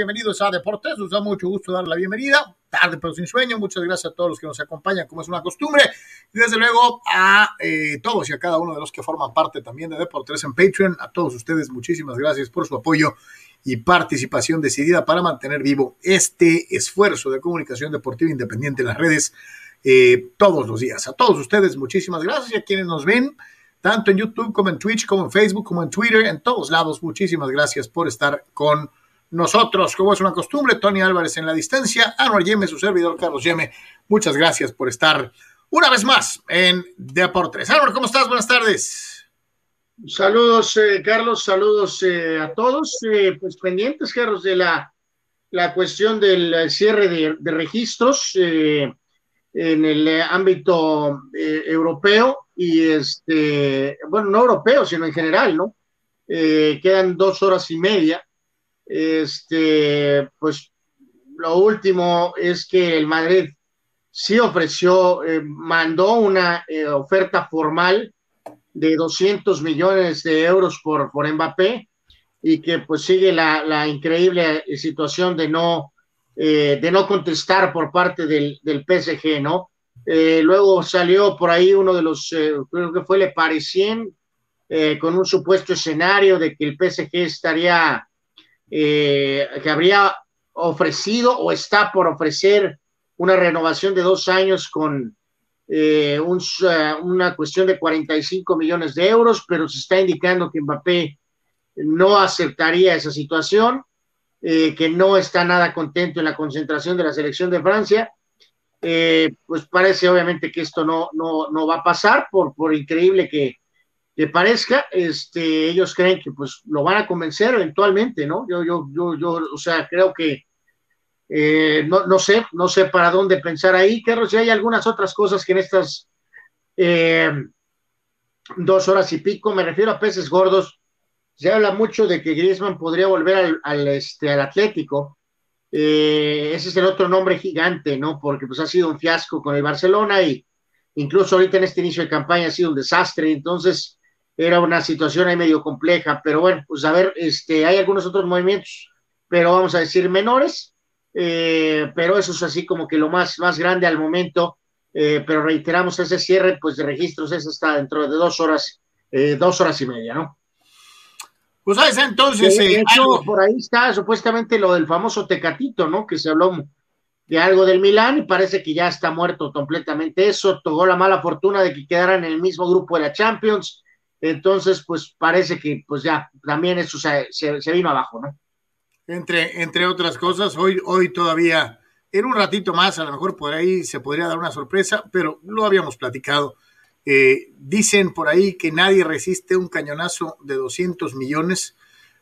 Bienvenidos a Deportes. Nos da mucho gusto dar la bienvenida. Tarde pero sin sueño. Muchas gracias a todos los que nos acompañan, como es una costumbre. Y desde luego a eh, todos y a cada uno de los que forman parte también de Deportes en Patreon. A todos ustedes, muchísimas gracias por su apoyo y participación decidida para mantener vivo este esfuerzo de comunicación deportiva independiente en las redes eh, todos los días. A todos ustedes, muchísimas gracias y a quienes nos ven tanto en YouTube como en Twitch, como en Facebook, como en Twitter, en todos lados. Muchísimas gracias por estar con nosotros. Como es una costumbre, Tony Álvarez en la distancia, Anuar Yeme, su servidor Carlos Yeme. Muchas gracias por estar una vez más en Deportes. Anuar, ¿cómo estás? Buenas tardes. Saludos, eh, Carlos, saludos eh, a todos. Eh, pues pendientes, Carlos, de la, la cuestión del cierre de, de registros en el ámbito europeo y este, bueno, no europeo, sino en general, ¿no? Eh, quedan dos horas y media. Este, pues lo último es que el Madrid sí ofreció, eh, mandó una eh, oferta formal de 200 millones de euros por, por Mbappé y que pues sigue la, la increíble situación de no, de no contestar por parte del, del PSG, ¿no? Eh, luego salió por ahí uno de los, eh, creo que fue Le Parisien, eh, con un supuesto escenario de que el PSG estaría, que habría ofrecido o está por ofrecer una renovación de dos años con una cuestión de 45 millones de euros, pero se está indicando que Mbappé no aceptaría esa situación, que no está nada contento en la concentración de la selección de Francia. Eh, pues parece obviamente que esto no, no, no va a pasar, por, por increíble que, que, parezca, este, ellos creen que pues lo van a convencer eventualmente, ¿no? Yo, yo, yo, yo o sea, creo que eh, no, no, sé, no sé para dónde pensar ahí, Carlos, si hay algunas otras cosas que en estas eh, dos horas y pico, me refiero a peces gordos, se habla mucho de que Griezmann podría volver al, al, este, al Atlético, eh, ese es el otro nombre gigante, ¿no? Porque pues ha sido un fiasco con el Barcelona y incluso ahorita en este inicio de campaña ha sido un desastre, entonces era una situación ahí medio compleja, pero bueno, pues a ver, este, hay algunos otros movimientos, pero vamos a decir menores, eh, pero eso es así como que lo más, más grande al momento, eh, pero reiteramos ese cierre pues de registros, eso está dentro de dos horas, eh, dos horas y media, ¿no? Pues sabes, entonces. Por ahí está supuestamente lo del famoso Tecatito, ¿no? Que se habló de algo del Milán y parece que ya está muerto completamente eso. Tocó la mala fortuna de que quedaran en el mismo grupo de la Champions. Entonces, pues parece que pues ya también eso se, vino abajo, ¿no? Entre, entre otras cosas, hoy, hoy todavía, en un ratito más, a lo mejor por ahí se podría dar una sorpresa, pero lo habíamos platicado eh, dicen por ahí que nadie resiste un cañonazo de 200 millones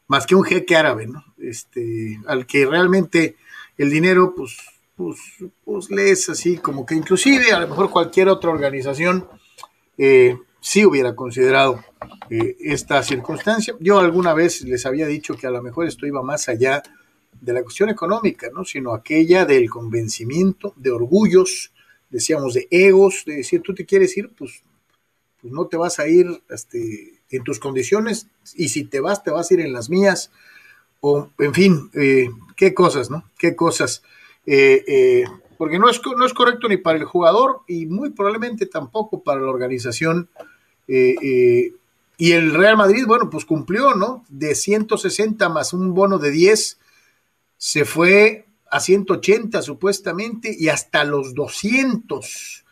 más que un jeque árabe, ¿no? Este, al que realmente el dinero, pues, pues, pues le es así como que inclusive a lo mejor cualquier otra organización eh, sí hubiera considerado eh, esta circunstancia. Yo alguna vez les había dicho que a lo mejor esto iba más allá de la cuestión económica, ¿no? Sino aquella del convencimiento, de orgullos, decíamos, de egos, de decir, tú te quieres ir, pues pues no te vas a ir este, en tus condiciones y si te vas, te vas a ir en las mías. O, en fin, eh, qué cosas, ¿no? Qué cosas. Eh, porque no es, no es correcto ni para el jugador y muy probablemente tampoco para la organización. Y el Real Madrid, bueno, pues cumplió, ¿no? De 160 más un bono de 10, se fue a 180 supuestamente y hasta los 200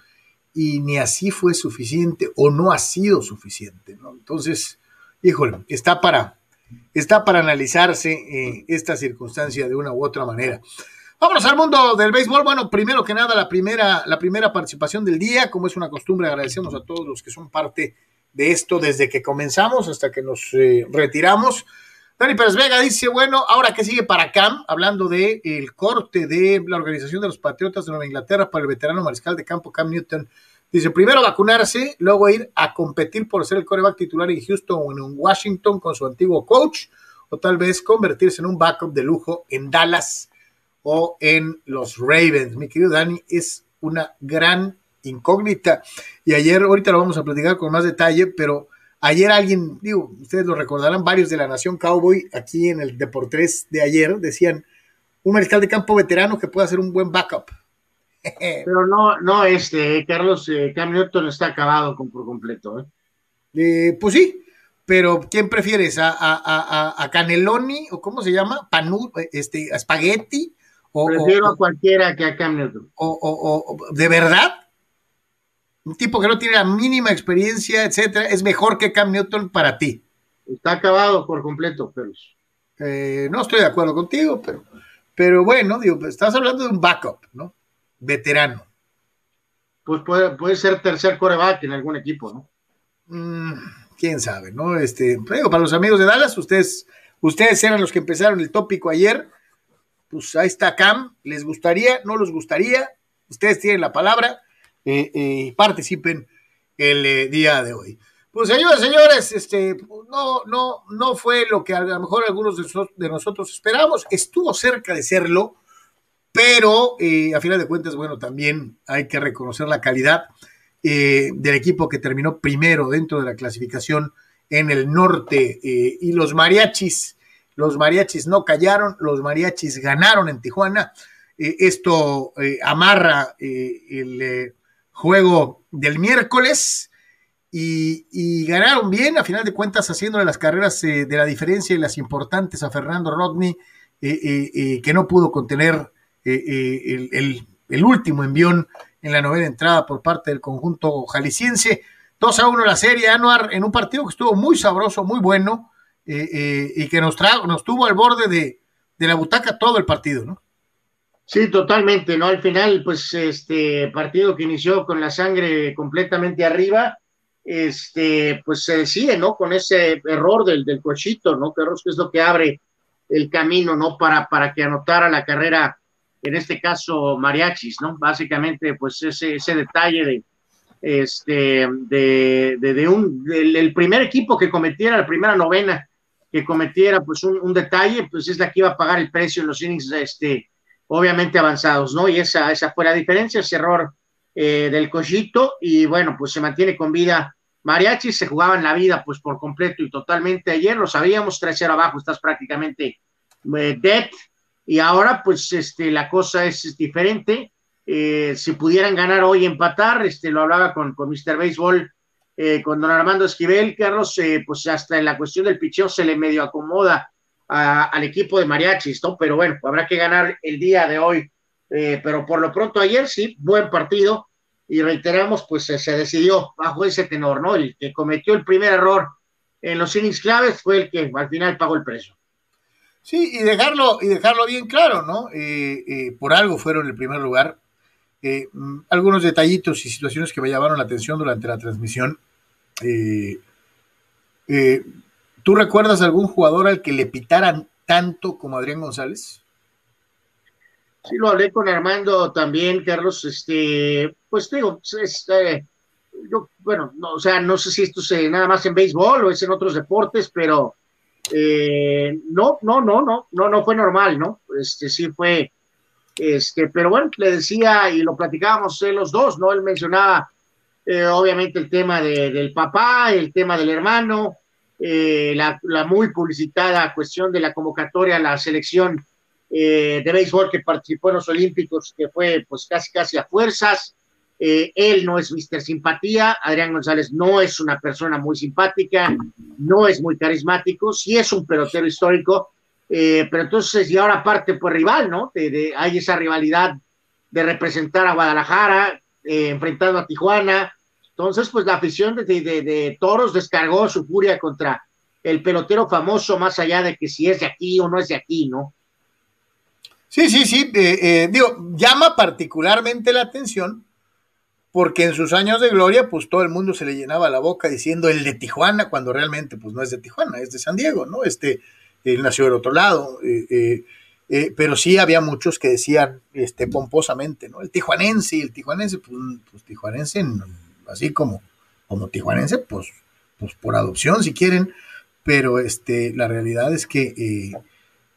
y ni así fue suficiente o no ha sido suficiente. ¿no? Entonces, híjole, está para, está para analizarse eh, esta circunstancia de una u otra manera. Vámonos al mundo del béisbol. Bueno, primero que nada, la primera, la primera participación del día. Como es una costumbre, agradecemos a todos los que son parte de esto desde que comenzamos hasta que nos eh, retiramos. Dani Pérez Vega dice, bueno, ahora qué sigue para Cam, hablando de el corte de la organización de los Patriotas de Nueva Inglaterra para el veterano mariscal de campo Cam Newton. Dice, primero vacunarse, luego ir a competir por ser el coreback titular en Houston o en Washington con su antiguo coach, o tal vez convertirse en un backup de lujo en Dallas o en los Ravens. Mi querido Dani, es una gran incógnita. Y ayer, ahorita lo vamos a platicar con más detalle, pero Ayer alguien, digo, ustedes lo recordarán, varios de la Nación Cowboy, aquí en el Deportes de ayer, decían, un mariscal de campo veterano que pueda hacer un buen backup. Pero no, no este, Carlos, eh, Cam Newton está acabado con, por completo. ¿eh? Eh, pues sí, pero ¿quién prefieres? ¿A, a, a, Caneloni o cómo se llama? Panu, este, a Spaghetti. O, Prefiero a cualquiera que a Cam Newton. O, ¿De verdad? Un tipo que no tiene la mínima experiencia, etcétera, es mejor que Cam Newton para ti. Está acabado por completo, pero. Eh, no estoy de acuerdo contigo, pero, pero bueno, digo, estás hablando de un backup, ¿no? Veterano. Pues puede, puede ser tercer coreback en algún equipo, ¿no? Mm, quién sabe, ¿no? Este, para los amigos de Dallas, ustedes, ustedes eran los que empezaron el tópico ayer. Pues ahí está Cam. ¿Les gustaría? ¿No les gustaría? Ustedes tienen la palabra eh, eh, participen el eh, día de hoy. Pues señores, señores, este, no, no, no fue lo que a lo mejor algunos de, nosotros esperamos. Estuvo cerca de serlo, pero a final de cuentas, bueno, también hay que reconocer la calidad eh, del equipo que terminó primero dentro de la clasificación en el norte. Eh, y los mariachis, los mariachis no callaron, los mariachis ganaron en Tijuana. Eh, esto amarra el juego del miércoles. Y, ganaron bien, a final de cuentas, haciéndole las carreras de la diferencia y las importantes a Fernando Rodney, que no pudo contener el, el, último envión en la novena entrada por parte del conjunto jalisciense. 2 a 1 la serie, Anuar, en un partido que estuvo muy sabroso, muy bueno, eh, y que nos, trajo, nos tuvo al borde de, la butaca todo el partido, ¿no? Sí, totalmente, ¿no? Al final, pues, este partido que inició con la sangre completamente arriba, este, pues se decide, ¿no? Con ese error del, del cochito, ¿no? Que es lo que abre el camino, ¿no? Para, para que anotara la carrera en este caso mariachis, ¿no? Básicamente, pues ese, ese detalle de, este, de, de, un, del, primer equipo que cometiera, la primera novena que cometiera, pues un, detalle, pues es la que iba a pagar el precio en los innings, este, obviamente avanzados, ¿no? Y esa, esa fue la diferencia, ese error eh, del cochito, y bueno, pues se mantiene con vida Mariachi, se jugaban la vida pues por completo y totalmente ayer, lo sabíamos, 3-0 abajo, estás prácticamente eh, dead, y ahora pues este, la cosa es, diferente. Eh, si pudieran ganar hoy empatar, este, lo hablaba con, con Mr. Baseball, eh, con don Armando Esquivel, Carlos, eh, pues hasta en la cuestión del picheo se le medio acomoda al equipo de mariachis, ¿no? Pero bueno, habrá que ganar el día de hoy. pero por lo pronto ayer sí, buen partido y reiteramos, pues se decidió bajo ese tenor, ¿no? El que cometió el primer error en los innings claves fue el que al final pagó el precio. Sí, y dejarlo, y dejarlo bien claro, ¿no? Eh, eh, por algo fueron el primer lugar. Eh, algunos detallitos y situaciones que me llamaron la atención durante la transmisión. ¿Tú recuerdas algún jugador al que le pitaran tanto como Adrián González? Sí, lo hablé con Armando también, Carlos. Este, pues digo, yo, bueno, no, o sea, no sé si esto es nada más en béisbol o es en otros deportes, pero eh, no, no, no, no, no, no fue normal, ¿no? Este sí fue, este, pero bueno, le decía y lo platicábamos los dos, ¿no? Él mencionaba eh, obviamente el tema del papá, el tema del hermano, eh, la, muy publicitada cuestión de la convocatoria a la selección de béisbol que participó en los Olímpicos, que fue pues casi casi a fuerzas, eh, él no es Mr. Simpatía, Adrián González no es una persona muy simpática, no es muy carismático, sí es un pelotero histórico, eh, pero entonces, y ahora aparte, pues rival, ¿no? hay esa rivalidad de representar a Guadalajara, eh, enfrentando a Tijuana, entonces, pues la afición de, de, Toros descargó su furia contra el pelotero famoso, más allá de que si es de aquí o no es de aquí, ¿no? Sí, sí, sí, digo, llama particularmente la atención porque en sus años de gloria, pues todo el mundo se le llenaba la boca diciendo el de Tijuana, cuando realmente pues no es de Tijuana, es de San Diego, ¿no? Este, él nació del otro lado, eh, eh, eh, pero sí había muchos que decían este, pomposamente, ¿no? El tijuanense, el tijuanense, pues, pues tijuanense, así como, como tijuanense, pues, pues por adopción si quieren, pero este, la realidad es que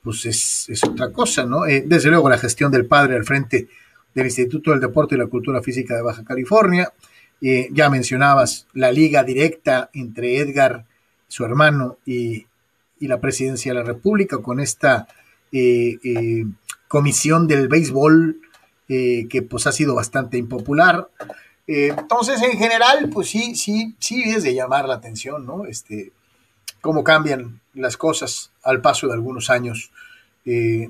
pues es, otra cosa, ¿no? desde luego la gestión del padre al frente del Instituto del Deporte y la Cultura Física de Baja California, ya mencionabas la liga directa entre Edgar, su hermano, y, la presidencia de la República con esta eh, eh, comisión del béisbol que pues ha sido bastante impopular. entonces, en general, pues sí, sí, sí es de llamar la atención, ¿no? Este, cómo cambian las cosas al paso de algunos años. y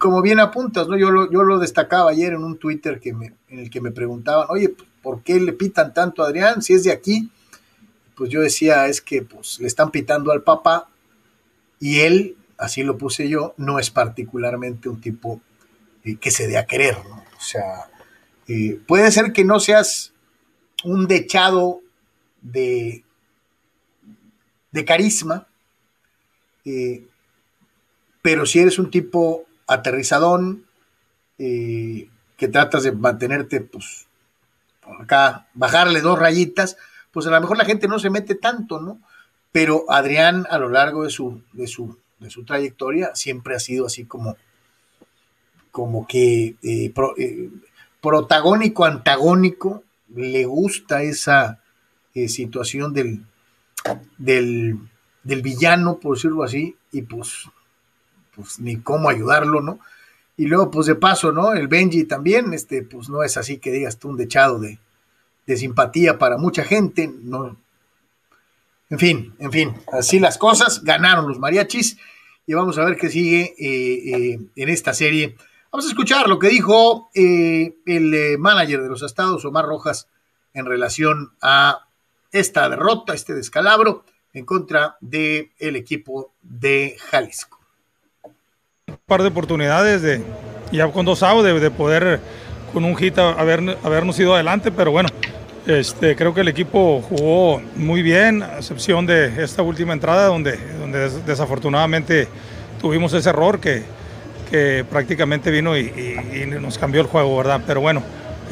como bien apuntas, ¿no? Yo lo, yo lo destacaba ayer en un Twitter que me, en el que me preguntaban, oye, ¿por qué le pitan tanto a Adrián si es de aquí? Pues yo decía, es que pues, le están pitando al papá y él, así lo puse yo, no es particularmente un tipo eh, que se dé a querer, ¿no? O sea, eh, puede ser que no seas un dechado de, de carisma, eh, pero si eres un tipo aterrizadón, que tratas de mantenerte pues, acá bajarle dos rayitas, pues a lo mejor la gente no se mete tanto, ¿no? Pero Adrián a lo largo de su, de su, de su trayectoria siempre ha sido así como, como que eh, eh, protagónico, antagónico, le gusta esa eh, situación del, del, del, villano, por decirlo así, y pues, pues ni cómo ayudarlo, ¿no? Y luego, pues de paso, ¿no? El Benji también, este, pues no es así que digas tú un dechado de, simpatía para mucha gente, no. En fin, en fin, así las cosas, ganaron los mariachis y vamos a ver qué sigue eh, eh, en esta serie. Vamos a escuchar lo que dijo eh, el manager de los estados, Omar Rojas, en relación a esta derrota, este descalabro en contra del el equipo de Jalisco par de oportunidades de ya con dos outs de, poder con un hit haber, habernos ido adelante, pero bueno, este, creo que el equipo jugó muy bien, a excepción de esta última entrada donde, donde desafortunadamente tuvimos ese error que, que prácticamente vino y, nos cambió el juego, ¿verdad? Pero bueno,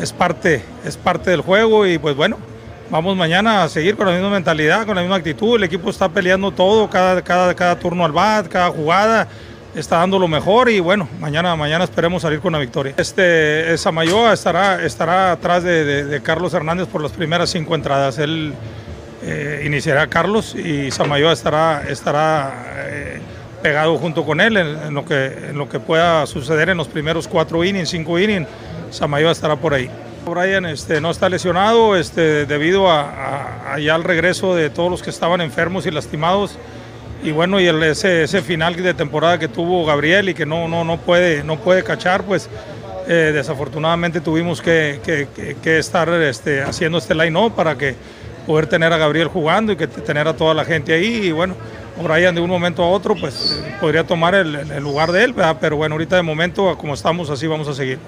es parte, es parte del juego y pues bueno, vamos mañana a seguir con la misma mentalidad, con la misma actitud, el equipo está peleando todo, cada, cada, cada turno al bat, cada jugada está dando lo mejor y bueno, mañana, mañana esperemos salir con la victoria. Este Samayoa estará, estará atrás de, Carlos Hernández por las primeras cinco entradas. Él eh, iniciará Carlos y Samayoa estará, estará eh, pegado junto con él en, lo que, en lo que pueda suceder en los primeros cuatro innings, cinco innings. Samayoa estará por ahí. Brian este, no está lesionado este, debido a, ya al regreso de todos los que estaban enfermos y lastimados y bueno, y ese, ese, final de temporada que tuvo Gabriel y que no, no, no, puede, no puede cachar, pues eh, desafortunadamente tuvimos que, que, estar este, haciendo este line-up para que poder tener a Gabriel jugando y que tener a toda la gente ahí. Y bueno, Brian de un momento a otro pues podría tomar el lugar de él, pero bueno, ahorita de momento como estamos así vamos a seguir.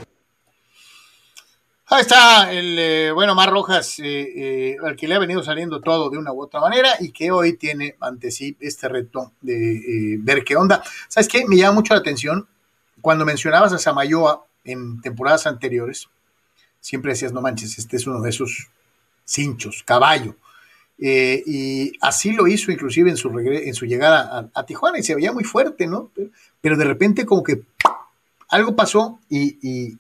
Ahí está el eh, bueno Mar Rojas, eh, eh, al que le ha venido saliendo todo de una u otra manera y que hoy tiene ante sí este reto de ver qué onda. ¿Sabes qué? Me llama mucho la atención cuando mencionabas a Samayoa en temporadas anteriores. Siempre decías, no manches, este es uno de esos cinchos, caballo. y así lo hizo inclusive en su, llegada a, Tijuana y se veía muy fuerte, ¿no? Pero, de repente como que algo pasó y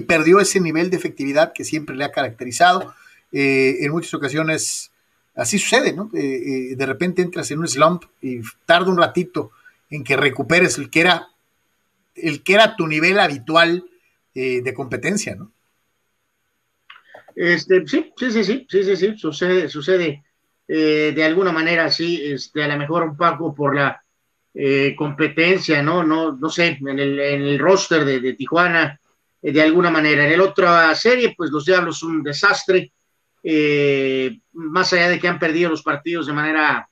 perdió ese nivel de efectividad que siempre le ha caracterizado. Eh, en muchas ocasiones así sucede, ¿no? Eh, eh, de repente entras en un slump y tarda un ratito en que recuperes el que era, el que era tu nivel habitual de competencia, ¿no? Este, sí, sí, sí, sí, sí, sí, sí, sucede, sucede de alguna manera, sí, este, a lo mejor un poco por la competencia, ¿no? No, no sé, en el, roster de, Tijuana, eh, de alguna manera. En el otra serie, pues los Diablos un desastre, eh, más allá de que han perdido los partidos de manera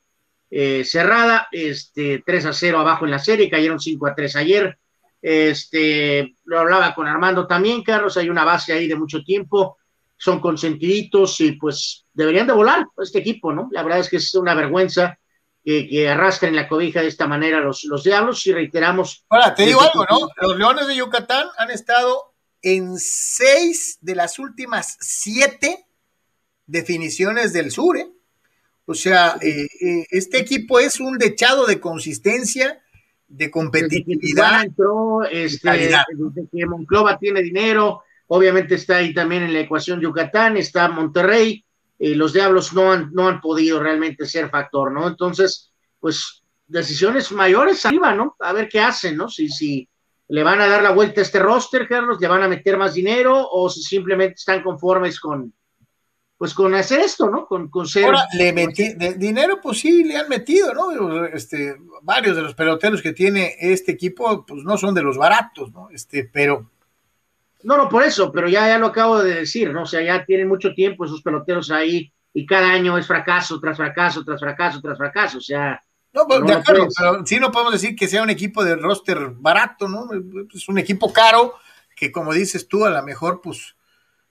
eh, cerrada, este, 3 a 0 abajo en la serie, cayeron 5 a 3 ayer. Este, lo hablaba con Armando también, Carlos, hay una base ahí de mucho tiempo, son consentiditos y pues deberían de volar este equipo, ¿no? La verdad es que es una vergüenza que, que arrastren la cobija de esta manera los, los diablos y reiteramos. Ahora, te digo algo, ¿no? Los Leones de Yucatán han estado en seis de las últimas siete definiciones del sur. ¿eh? O sea, eh, eh, este equipo es un dechado de consistencia, de competitividad. Entró, este, que Monclova tiene dinero, obviamente está ahí también en la ecuación Yucatán, está Monterrey, y los Diablos no han, no han podido realmente ser factor, ¿no? Entonces, pues decisiones mayores arriba, ¿no? A ver qué hacen, ¿no? Si, si le van a dar la vuelta a este roster, Carlos, le van a meter más dinero o si simplemente están conformes con, pues con hacer esto, ¿no? Con, con ser. Ahora, le metí, de, dinero, pues sí, le han metido, ¿no? Este, varios de los peloteros que tiene este equipo, pues no son de los baratos, ¿no? Este, pero. No, no, por eso, pero ya, ya lo acabo de decir, ¿no? O sea, ya tienen mucho tiempo esos peloteros ahí y cada año es fracaso tras fracaso, tras fracaso, tras fracaso, o sea. No, pues, de acuerdo, pero sí no podemos decir que sea un equipo de roster barato, ¿no? Es un equipo caro que, como dices tú, a lo mejor, pues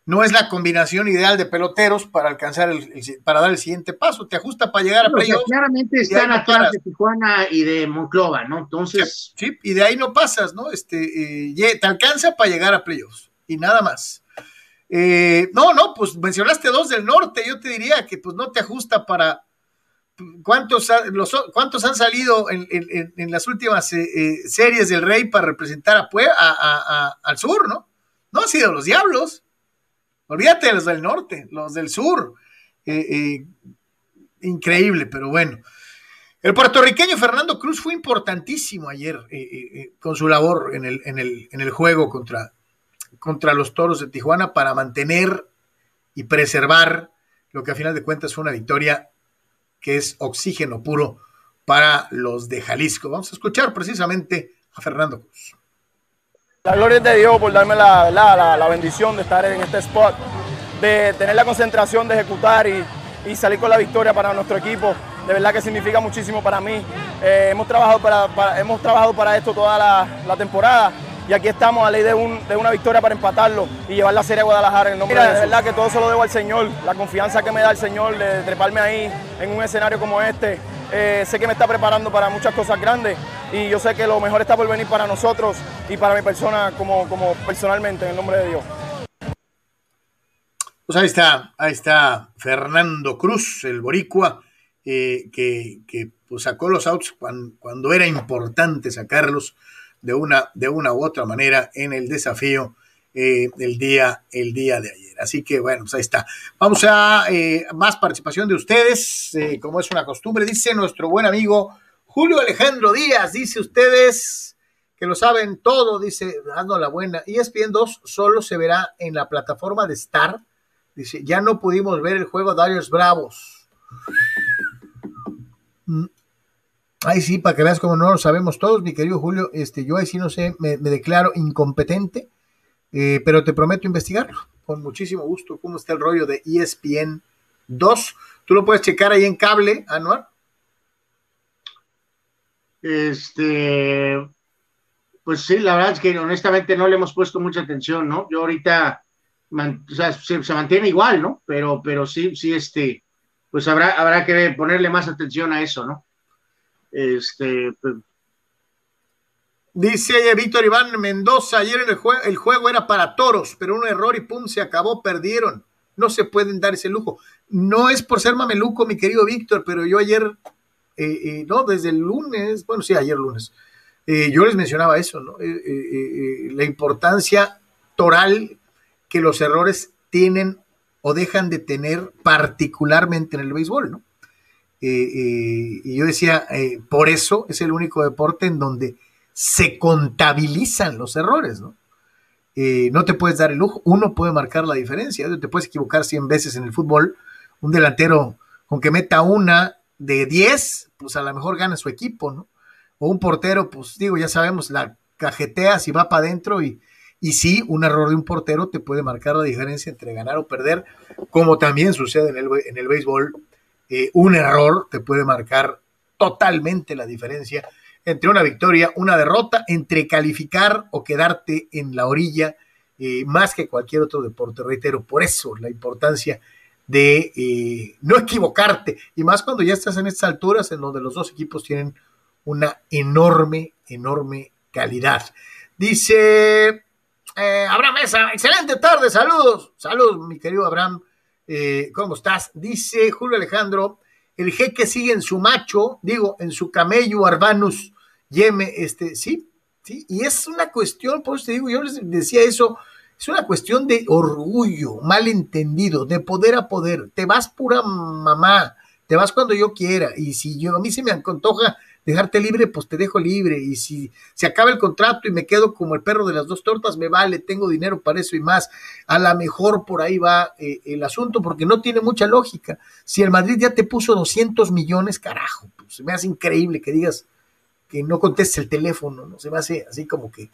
no es la combinación ideal de peloteros para alcanzar el, para dar el siguiente paso. Te ajusta para llegar a playoffs. claramente están atrás de Tijuana y de Monclova, ¿no? Entonces. Sí, y de ahí no pasas, ¿no? Este, eh, te alcanza para llegar a playoffs y nada más. Eh, no, no, pues mencionaste dos del norte. Yo te diría que pues no te ajusta para. ¿Cuántos, cuántos han salido en, las últimas eh, series del Rey para representar a, al sur, no? No han sido los Diablos. Olvídate de los del norte, los del sur. Eh, eh, increíble, pero bueno. El puertorriqueño Fernando Cruz fue importantísimo ayer eh, con su labor en el juego contra, contra los toros de Tijuana para mantener y preservar lo que a final de cuentas fue una victoria que es oxígeno puro para los de Jalisco. Vamos a escuchar precisamente a Fernando Cruz. La gloria es de Dios por darme la, la, la, bendición de estar en este spot, de tener la concentración de ejecutar y, y, salir con la victoria para nuestro equipo. De verdad que significa muchísimo para mí. Eh, hemos, trabajado para, para, hemos trabajado para esto toda la, la, temporada y aquí estamos a ley de, un, de, una victoria para empatarlo y llevar la serie a Guadalajara en el nombre Mira, de, de verdad que todo se lo debo al Señor, la confianza que me da el Señor de treparme ahí en un escenario como este. Eh, sé que me está preparando para muchas cosas grandes y yo sé que lo mejor está por venir para nosotros y para mi persona como, como personalmente, en el nombre de Dios. Pues ahí está, ahí está Fernando Cruz, el boricua, eh, que, que pues sacó los outs cuando, cuando, era importante sacarlos de una, de una u otra manera en el desafío eh, el, día, el día de ayer. Así que bueno, pues ahí está. Vamos a eh, más participación de ustedes, eh, como es una costumbre, dice nuestro buen amigo Julio Alejandro Díaz, dice ustedes que lo saben todo, dice, dando la buena. Y ESPN 2 solo se verá en la plataforma de Star. Dice, ya no pudimos ver el juego Darius Bravos. Ay, sí, para que veas como no lo sabemos todos, mi querido Julio, este, yo ahí sí no sé, me, me declaro incompetente eh, pero te prometo investigarlo con muchísimo gusto. ¿Cómo está el rollo de ESPN 2? Tú lo puedes checar ahí en cable, Anuar. Este, pues sí, la verdad es que honestamente no le hemos puesto mucha atención, ¿no? Yo ahorita, o sea, se, se, mantiene igual, ¿no? Pero, pero sí, sí, este, pues habrá, habrá que ponerle más atención a eso, ¿no? Este, pues, Dice Víctor Iván Mendoza, ayer el, juego, el juego era para toros, pero un error y pum, se acabó, perdieron. No se pueden dar ese lujo. No es por ser mameluco, mi querido Víctor, pero yo ayer, eh, eh, no, desde el lunes, bueno, sí, ayer lunes, eh, yo les mencionaba eso, ¿no? la importancia toral que los errores tienen o dejan de tener particularmente en el béisbol, ¿no? Y yo decía, por eso es el único deporte en donde se contabilizan los errores, ¿no? Eh, no te puedes dar el lujo, uno puede marcar la diferencia, te puedes equivocar 100 veces en el fútbol, un delantero con que meta una de 10, pues a lo mejor gana su equipo, ¿no? O un portero, pues digo, ya sabemos, la cajetea si va para adentro y, y sí, un error de un portero te puede marcar la diferencia entre ganar o perder, como también sucede en el, en el béisbol, un error te puede marcar totalmente la diferencia entre una victoria, una derrota, entre calificar o quedarte en la orilla, eh, más que cualquier otro deporte. Reitero, por eso la importancia de eh, no equivocarte, y más cuando ya estás en estas alturas en donde los dos equipos tienen una enorme, enorme calidad. Dice eh, Abraham Mesa, excelente tarde, saludos, saludos, mi querido Abraham, eh, ¿cómo estás? Dice Julio Alejandro, el jeque sigue en su macho, digo, en su camello Arbanus Yeme, este, sí, sí, y es una cuestión, por eso te digo, yo les decía eso, Es una cuestión de orgullo, malentendido, de poder a poder. Te vas pura mamá, te vas cuando yo quiera. Y si yo a mí se me antoja dejarte libre, pues te dejo libre. Y si se acaba el contrato y me quedo como el perro de las dos tortas, me vale, tengo dinero para eso y más. A lo mejor por ahí va eh, el asunto, porque no tiene mucha lógica. Si el Madrid ya te puso 200 millones, carajo, pues me hace increíble que digas que no contestes el teléfono, ¿no? Se me hace así como que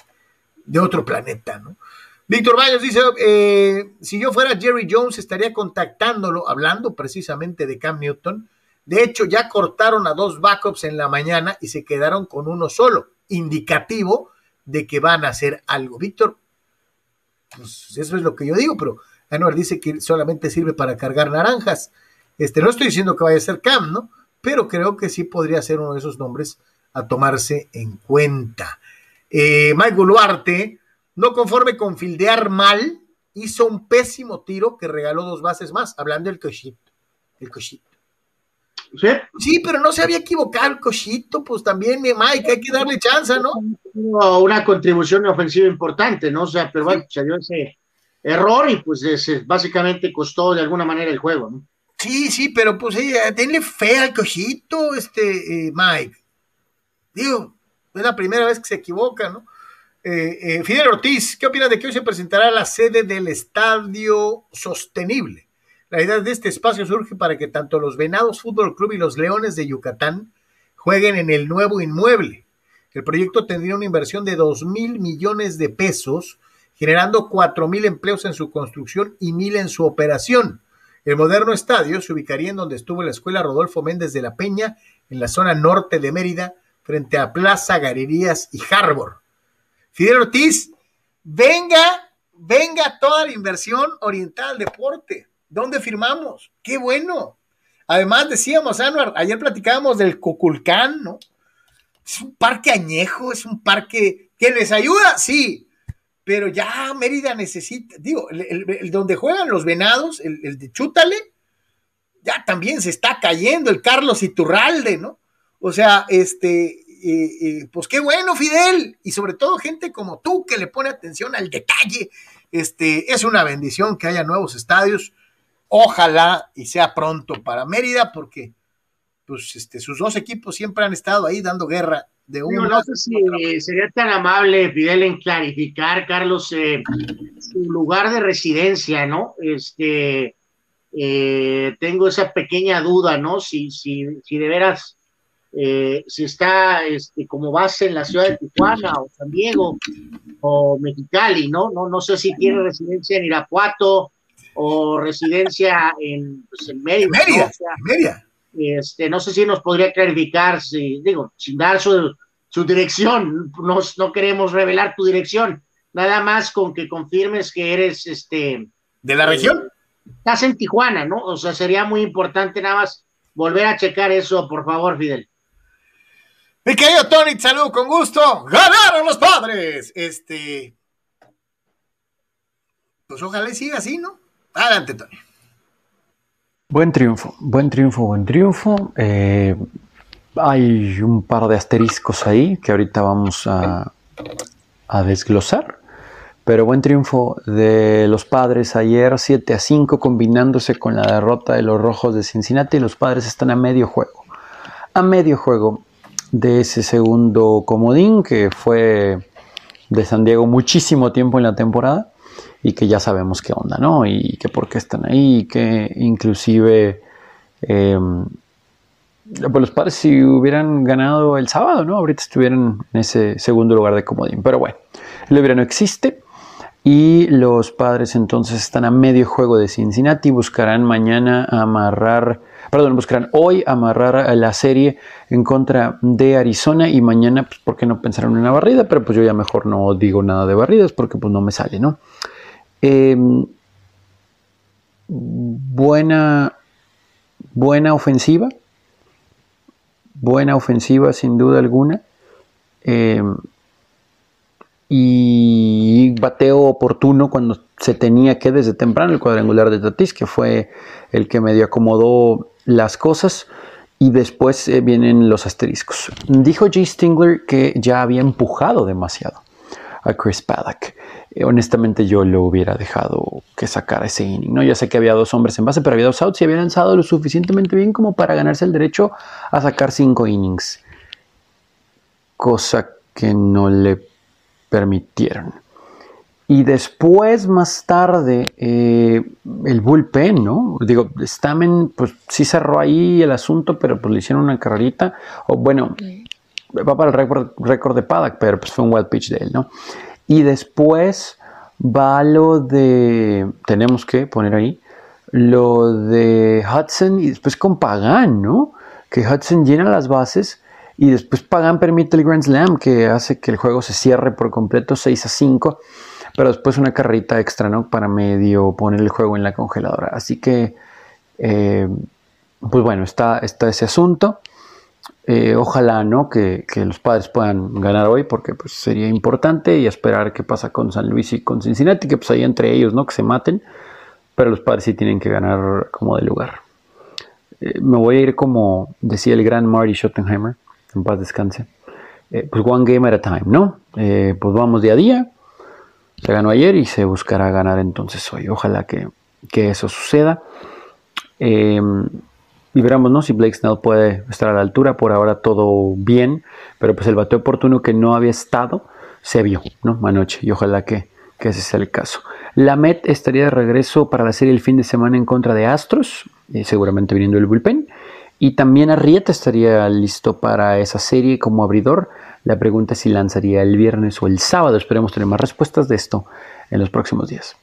de otro planeta, ¿no? Víctor Baños dice, eh, si yo fuera Jerry Jones estaría contactándolo, hablando precisamente de Cam Newton. De hecho, ya cortaron a dos backups en la mañana y se quedaron con uno solo, indicativo de que van a hacer algo. Víctor, pues eso es lo que yo digo, pero Anuar dice que solamente sirve para cargar naranjas. Este, no estoy diciendo que vaya a ser Cam, ¿no? Pero creo que sí podría ser uno de esos nombres a tomarse en cuenta. Eh, Mike Duarte no conforme con fildear mal, hizo un pésimo tiro que regaló dos bases más, hablando del cochito. El cochito. ¿Sí? sí, pero no se había equivocado el cochito, pues también, Mike, hay que darle chance, ¿no? Una contribución ofensiva importante, ¿no? O sea, pero bueno, se dio ese error y pues básicamente costó de alguna manera el juego, ¿no? Sí, sí, pero pues eh, denle fe al cochito, este, eh, Mike. Digo, es la primera vez que se equivoca, ¿no? Eh, eh, Fidel Ortiz, ¿qué opinas de que hoy se presentará la sede del Estadio Sostenible? La idea de este espacio surge para que tanto los Venados Fútbol Club y los Leones de Yucatán jueguen en el nuevo inmueble. El proyecto tendría una inversión de 2 mil millones de pesos, generando 4 mil empleos en su construcción y mil en su operación. El moderno estadio se ubicaría en donde estuvo la escuela Rodolfo Méndez de la Peña, en la zona norte de Mérida, frente a Plaza Galerías y Harbor. Fidel Ortiz, venga, venga toda la inversión orientada al deporte. ¿Dónde firmamos? Qué bueno. Además, decíamos, Anuar, ayer platicábamos del Coculcán, ¿no? Es un parque añejo, es un parque que les ayuda, sí, pero ya Mérida necesita, digo, el, donde juegan los venados, el, de Chútale, ya también se está cayendo, el Carlos Iturralde, ¿no? O sea, este, pues qué bueno, Fidel, y sobre todo gente como tú que le pone atención al detalle. Este, es una bendición que haya nuevos estadios. Ojalá y sea pronto para Mérida, porque pues, este, sus dos equipos siempre han estado ahí dando guerra de uno. No, sé si sería tan amable, Fidel, en clarificar, Carlos, eh, su lugar de residencia, ¿no? Este, eh, tengo esa pequeña duda, ¿no? Si, si, si de veras eh, si está este, como base en la ciudad de Tijuana o San Diego o Mexicali, ¿no? No, no sé si tiene residencia en Irapuato o residencia en, pues, en Mérida. ¿no? Este, no sé si nos podría clarificar, si, digo, sin dar su, su dirección, no, no queremos revelar tu dirección, nada más con que confirmes que eres este... ¿De la región? estás en Tijuana, ¿no? O sea, sería muy importante nada más volver a checar eso, por favor, Fidel. Mi querido Tony, salud, con gusto. ¡Ganaron los padres! Este. Pues ojalá siga así, ¿no? Adelante, Tony. Buen triunfo, buen triunfo, buen triunfo. Eh, hay un par de asteriscos ahí que ahorita vamos a, desglosar. Pero buen triunfo de los padres ayer, 7 a 5, combinándose con la derrota de los rojos de Cincinnati. Los padres están a medio juego. A medio juego de ese segundo comodín que fue de San Diego muchísimo tiempo en la temporada y que ya sabemos qué onda, ¿no? Y que por qué están ahí, que inclusive em, pues los padres si hubieran ganado el sábado, ¿no? Ahorita estuvieran en ese segundo lugar de comodín. Pero bueno, el Ibrea no existe y los padres entonces están a medio juego de Cincinnati, buscarán mañana amarrar perdón, buscarán hoy amarrar la serie en contra de Arizona y mañana, pues, ¿por qué no pensaron en una barrida? Pero pues yo ya mejor no digo nada de barridas porque pues no me sale, ¿no? Em, buena, buena ofensiva, buena ofensiva sin duda alguna. Em, y bateo oportuno cuando se tenía que desde temprano el cuadrangular de Tatis, que fue el que medio acomodó las cosas y después eh, vienen los asteriscos. Dijo Jay Stingler que ya había empujado demasiado a Chris Paddock. Eh, honestamente yo lo hubiera dejado que sacara ese inning. ¿no? Ya sé que había dos hombres en base, pero había dos outs y había lanzado lo suficientemente bien como para ganarse el derecho a sacar cinco innings. Cosa que no le permitieron. Y después, más tarde, eh, el bullpen, ¿no? Digo, Stamen, pues sí cerró ahí el asunto, pero pues le hicieron una carrerita. O bueno, va para el récord, de Paddock, pero pues fue un wild pitch de él, ¿no? Y después va lo de, tenemos que poner ahí, lo de Hudson y después con Pagan, ¿no? Que Hudson llena las bases y después Pagan permite el Grand Slam que hace que el juego se cierre por completo 6 a 5 pero después una carrerita extra, ¿no? Para medio poner el juego en la congeladora. Así que, eh, pues bueno, está, está ese asunto. Eh, ojalá, ¿no? Que, los padres puedan ganar hoy, porque pues, sería importante y esperar qué pasa con San Luis y con Cincinnati, que pues ahí entre ellos, ¿no? Que se maten, pero los padres sí tienen que ganar como de lugar. Eh, me voy a ir como decía el gran Marty Schottenheimer, en paz descanse. pues one game at a time, ¿no? pues vamos día a día se ganó ayer y se buscará ganar entonces hoy. Ojalá que, eso suceda. Y veremos ¿no? si Blake Snell puede estar a la altura. Por ahora todo bien, pero pues el bateo oportuno que no había estado se vio ¿no? anoche y ojalá que, ese sea el caso. La Met estaría de regreso para la serie el fin de semana en contra de Astros, eh, seguramente viniendo el bullpen. Y también Arrieta estaría listo para esa serie como abridor. La pregunta es si lanzaría el viernes o el sábado. Esperemos tener más respuestas de esto en los próximos días.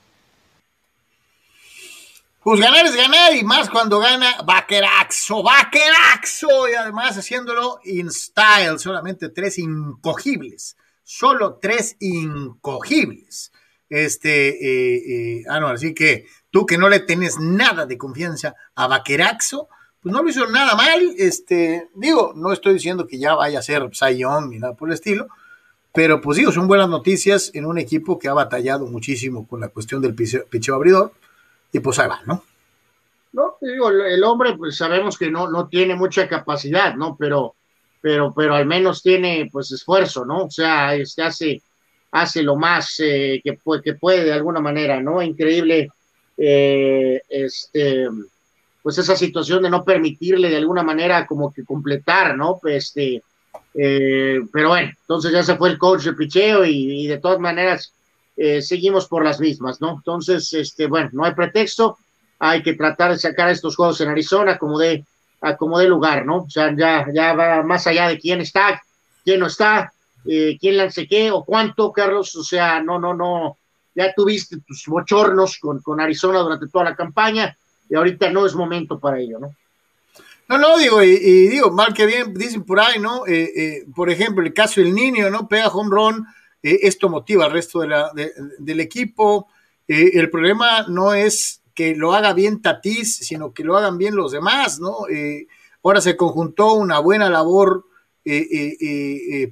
Pues ganar es ganar y más cuando gana Vaqueraxo, Vaqueraxo y además haciéndolo in style, solamente tres incogibles, solo tres incogibles. Este, eh, eh, ah, no, así que tú que no le tienes nada de confianza a Vaqueraxo, pues no lo hizo nada mal. Este, digo, no estoy diciendo que ya vaya a ser Young ni nada por el estilo, pero pues digo, son buenas noticias en un equipo que ha batallado muchísimo con la cuestión del picheo abridor, y pues ahí va, ¿no? No, digo, el hombre, pues sabemos que no, no tiene mucha capacidad, ¿no? Pero, pero, pero al menos tiene, pues, esfuerzo, ¿no? O sea, este, hace, hace lo más eh, que, que puede de alguna manera, ¿no? Increíble, eh, este, pues esa situación de no permitirle de alguna manera como que completar, ¿no? Pues, este, eh, pero bueno, entonces ya se fue el coach de picheo y, de todas maneras eh, seguimos por las mismas, ¿no? Entonces, este, bueno, no hay pretexto, hay que tratar de sacar estos juegos en Arizona como de, como de lugar, ¿no? O sea, ya, ya va más allá de quién está, quién no está, eh, quién lance qué o cuánto, Carlos, o sea, no, no, no, ya tuviste tus bochornos con, con Arizona durante toda la campaña, y ahorita no es momento para ello, ¿no? No, no, digo, y, digo, mal que bien, dicen por ahí, ¿no? Eh, eh, por ejemplo, el caso del niño, ¿no? Pega home run, eh, esto motiva al resto del equipo. el problema no es que lo haga bien Tatís, sino que lo hagan bien los demás, ¿no? ahora se conjuntó una buena labor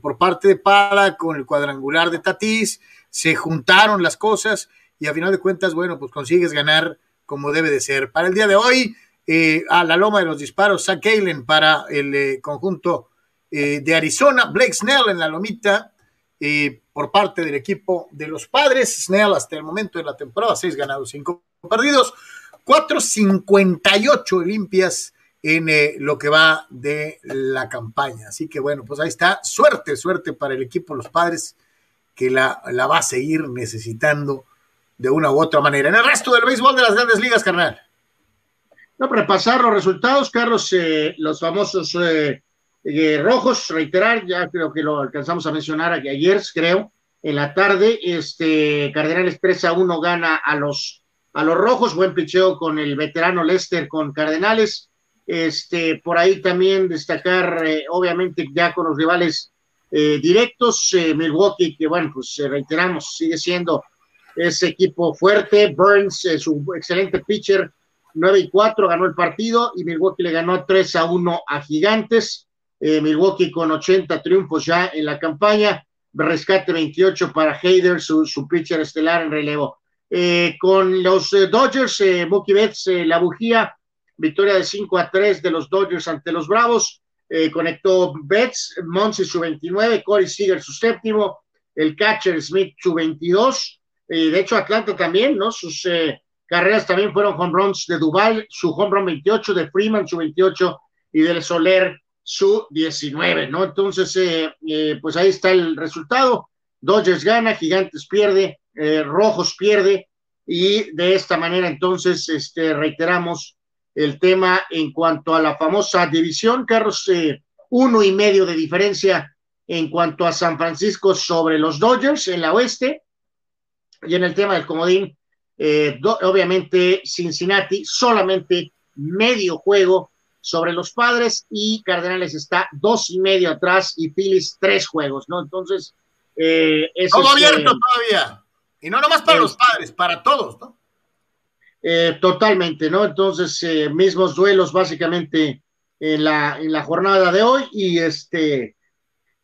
por parte de Pala con el cuadrangular de Tatís, se juntaron las cosas y a final de cuentas, bueno, pues consigues ganar como debe de ser. Para el día de hoy, eh, a la loma de los disparos, Zach Kalen para el eh, conjunto eh, de Arizona, Blake Snell en la lomita por parte del equipo de los padres. Snell hasta el momento de la temporada, seis ganados, cinco perdidos, 4.58 limpias en lo que va de la campaña. Así que bueno, pues ahí está. Suerte, suerte para el equipo de los padres que la, la va a seguir necesitando de una u otra manera. En el resto del béisbol de las grandes ligas, carnal. No, para repasar los resultados, Carlos, eh, los famosos eh, eh, rojos, reiterar, ya creo que lo alcanzamos a mencionar ayer, creo, en la tarde, este Cardenales 3 a 1 gana a los, a los rojos, buen picheo con el veterano Lester con Cardenales. Este, por ahí también destacar, obviamente, ya con los rivales directos, Milwaukee, que bueno, pues reiteramos, sigue siendo ese equipo fuerte. Burns, es un excelente pitcher, 9 y 4, ganó el partido y Milwaukee le ganó 3 a 1 a Gigantes. Eh, Milwaukee con 80 triunfos ya en la campaña. Rescate 28 para Hayder, su, pitcher estelar en relevo. Eh, con los eh, Dodgers, Mookie Betts, la bujía, victoria de 5 a 3 de los Dodgers ante los Bravos. conectó Betts, Monsi su 29, Corey Seager su séptimo, el catcher Smith su 22 y de hecho Atlanta también, ¿no? Sus carreras también fueron home runs de Duval, su home run 28, de Freeman su 28 y del Soler su 19, ¿no? Entonces, pues ahí está el resultado. Dodgers gana, Gigantes pierde, Rojos pierde, y de esta manera entonces este, reiteramos el tema en cuanto a la famosa división, Carlos, eh, uno y medio de diferencia en cuanto a San Francisco sobre los Dodgers en la oeste, y en el tema del comodín, eh, obviamente Cincinnati solamente medio juego sobre los padres y Cardenales está dos y medio atrás y Phillies tres juegos, ¿no? Entonces, eh, todo abierto todavía. Y no nomás para los padres, para todos, ¿no? Eh, totalmente, ¿no? Entonces, eh, mismos duelos básicamente en la, en la jornada de hoy y este,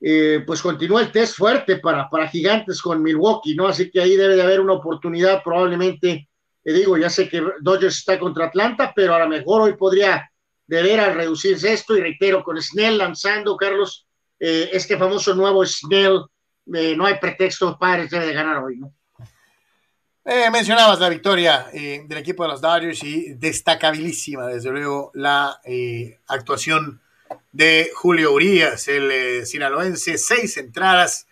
eh, pues continúa el test fuerte para, para Gigantes con Milwaukee, ¿no? Así que ahí debe de haber una oportunidad probablemente, te digo, ya sé que Dodgers está contra Atlanta, pero a lo mejor hoy podría deber al reducirse esto y reitero, con Snell lanzando, Carlos, este famoso nuevo Snell, no hay pretexto, padres debe de ganar hoy, ¿no? Eh, mencionabas la victoria eh, del equipo de los Dodgers y destacabilísima, desde luego, la eh, actuación de Julio Urias, el sinaloense, seis entradas,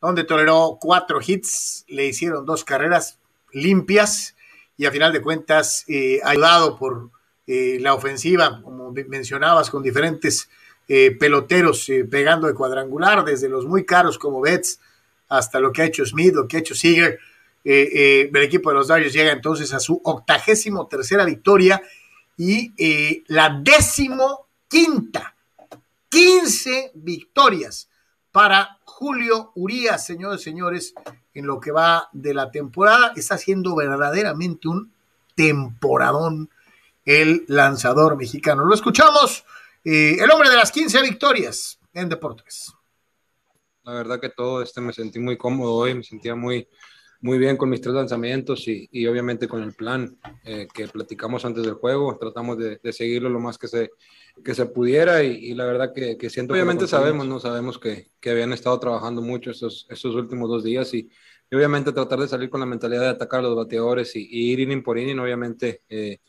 donde toleró cuatro hits, le hicieron dos carreras limpias y a final de cuentas, ayudado por la ofensiva, como mencionabas, con diferentes peloteros pegando de cuadrangular, desde los muy caros como Betts hasta lo que ha hecho Smith, lo que ha hecho Seager eh, eh, el equipo de los Dodgers llega entonces a su octagésimo tercera victoria y eh, la décimo quinta, 15 victorias para Julio Urías, señores y señores, en lo que va de la temporada. Está siendo verdaderamente un temporadón el lanzador mexicano. Lo escuchamos, el hombre de las 15 victorias en Deportes. La verdad que todo este me sentí muy cómodo hoy, me sentía muy, muy bien con mis tres lanzamientos y, y obviamente con el plan eh, que platicamos antes del juego. Tratamos de, de, seguirlo lo más que se, que se pudiera y, y la verdad que, que siento... Obviamente sabemos, ¿no? Sabemos que, que, habían estado trabajando mucho estos, estos últimos dos días y, y, obviamente tratar de salir con la mentalidad de atacar a los bateadores y, ir inning por inning, obviamente... Eh,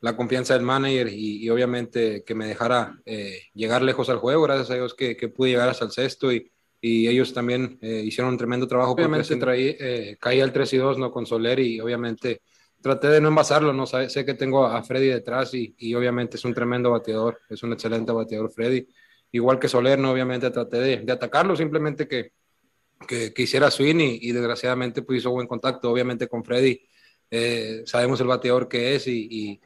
la confianza del manager y, obviamente que me dejara eh, llegar lejos al juego, gracias a Dios que, que pude llegar hasta el sexto y, y ellos también eh, hicieron un tremendo trabajo. Obviamente traí, eh, caí al 3 y 2 ¿no? con Soler y obviamente traté de no envasarlo, ¿no? sé que tengo a Freddy detrás y, y, obviamente es un tremendo bateador, es un excelente bateador Freddy. Igual que Soler, ¿no? obviamente traté de, de atacarlo, simplemente que, que, que hiciera swing y, y, desgraciadamente pues hizo buen contacto, obviamente con Freddy. Eh, sabemos el bateador que es y, y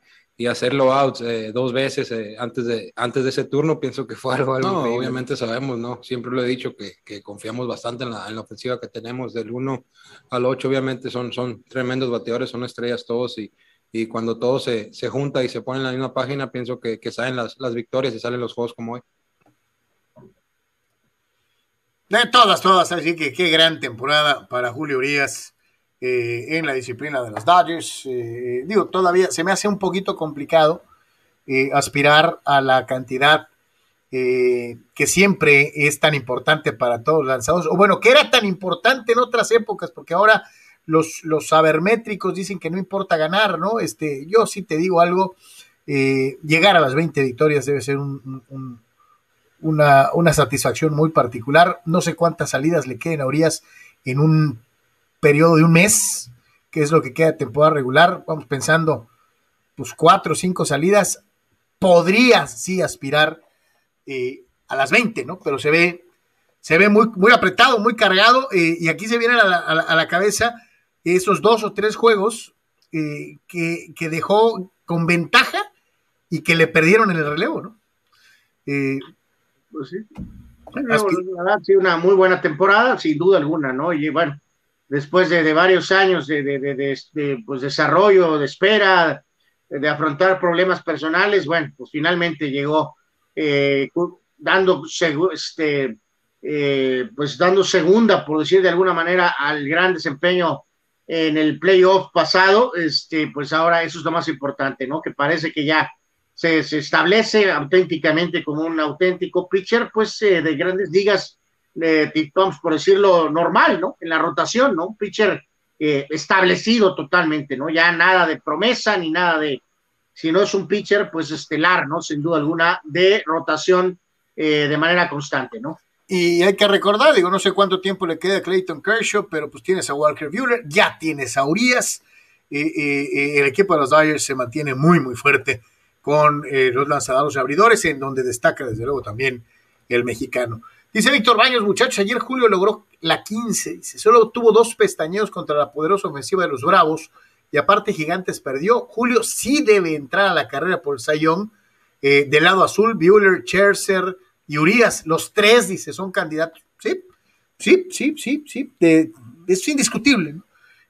hacerlo out eh, dos veces eh, antes, de, antes de ese turno, pienso que fue algo. no, obviamente sabemos, ¿no? Siempre lo he dicho que, que confiamos bastante en la, en la, ofensiva que tenemos, del 1 al 8, obviamente son, son tremendos bateadores, son estrellas todos y, y cuando todo se, se, junta y se pone en la misma página, pienso que, que salen las, las, victorias y salen los juegos como hoy. De todas, todas, así que qué gran temporada para Julio Urias eh, en la disciplina de los Dodgers. Eh, digo, todavía se me hace un poquito complicado eh, aspirar a la cantidad que siempre es tan importante para todos los lanzadores, o bueno, que era tan importante en otras épocas, porque ahora los, los sabermétricos dicen que no importa ganar, ¿no? Este, yo sí te digo algo, llegar a las 20 victorias debe ser un, un, una, una satisfacción muy particular. No sé cuántas salidas le queden a Urias en un periodo de un mes, que es lo que queda de temporada regular, vamos pensando, pues cuatro o cinco salidas, podría sí aspirar eh, a las 20, ¿no? Pero se ve, se ve muy, muy apretado, muy cargado, eh, y aquí se vienen a la, a la, cabeza esos dos o tres juegos eh, que, que, dejó con ventaja y que le perdieron en el relevo, ¿no? Eh, pues sí. Ha sido una muy buena temporada, sin duda alguna, ¿no? Y bueno, después de, de varios años de, de, pues desarrollo, de espera, de afrontar problemas personales, bueno, pues finalmente llegó eh, dando, este, eh, pues dando segunda, por decir de alguna manera, al gran desempeño en el playoff pasado, este, pues ahora eso es lo más importante, ¿no? Que parece que ya se, se establece auténticamente como un auténtico pitcher, pues eh, de grandes ligas de por decirlo normal, ¿no? En la rotación, ¿no? Un pitcher eh, establecido totalmente, ¿no? Ya nada de promesa ni nada de, si no es un pitcher, pues estelar, ¿no? Sin duda alguna, de rotación eh, de manera constante, ¿no? Y hay que recordar, digo, no sé cuánto tiempo le queda a Clayton Kershaw, pero pues tienes a Walker Buehler, ya tienes a Urias, el equipo de los Dodgers se mantiene muy, muy fuerte con los lanzadores abridores, en donde destaca desde luego también el mexicano. Dice Víctor Baños, muchachos, ayer Julio logró la 15, dice, solo tuvo dos pestañeos contra la poderosa ofensiva de los Bravos y aparte Gigantes perdió. Julio sí debe entrar a la carrera por el Sayón. Eh, del lado azul, Bueller, Cherser y Urias, los tres, dice, son candidatos. Sí, sí, sí, sí, sí, es indiscutible.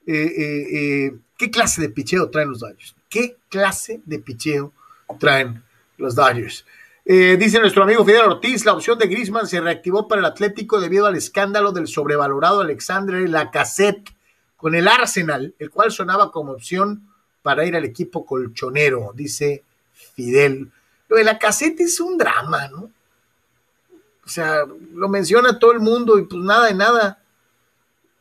Eh, eh, ¿Qué clase de picheo traen los Dodgers? ¿Qué clase de picheo traen los Dodgers? Eh, dice nuestro amigo Fidel Ortiz, la opción de Grisman se reactivó para el Atlético debido al escándalo del sobrevalorado Alexandre Lacazette con el Arsenal, el cual sonaba como opción para ir al equipo colchonero, dice Fidel. Lo de Lacazette es un drama, ¿no? O sea, lo menciona todo el mundo y pues nada de nada.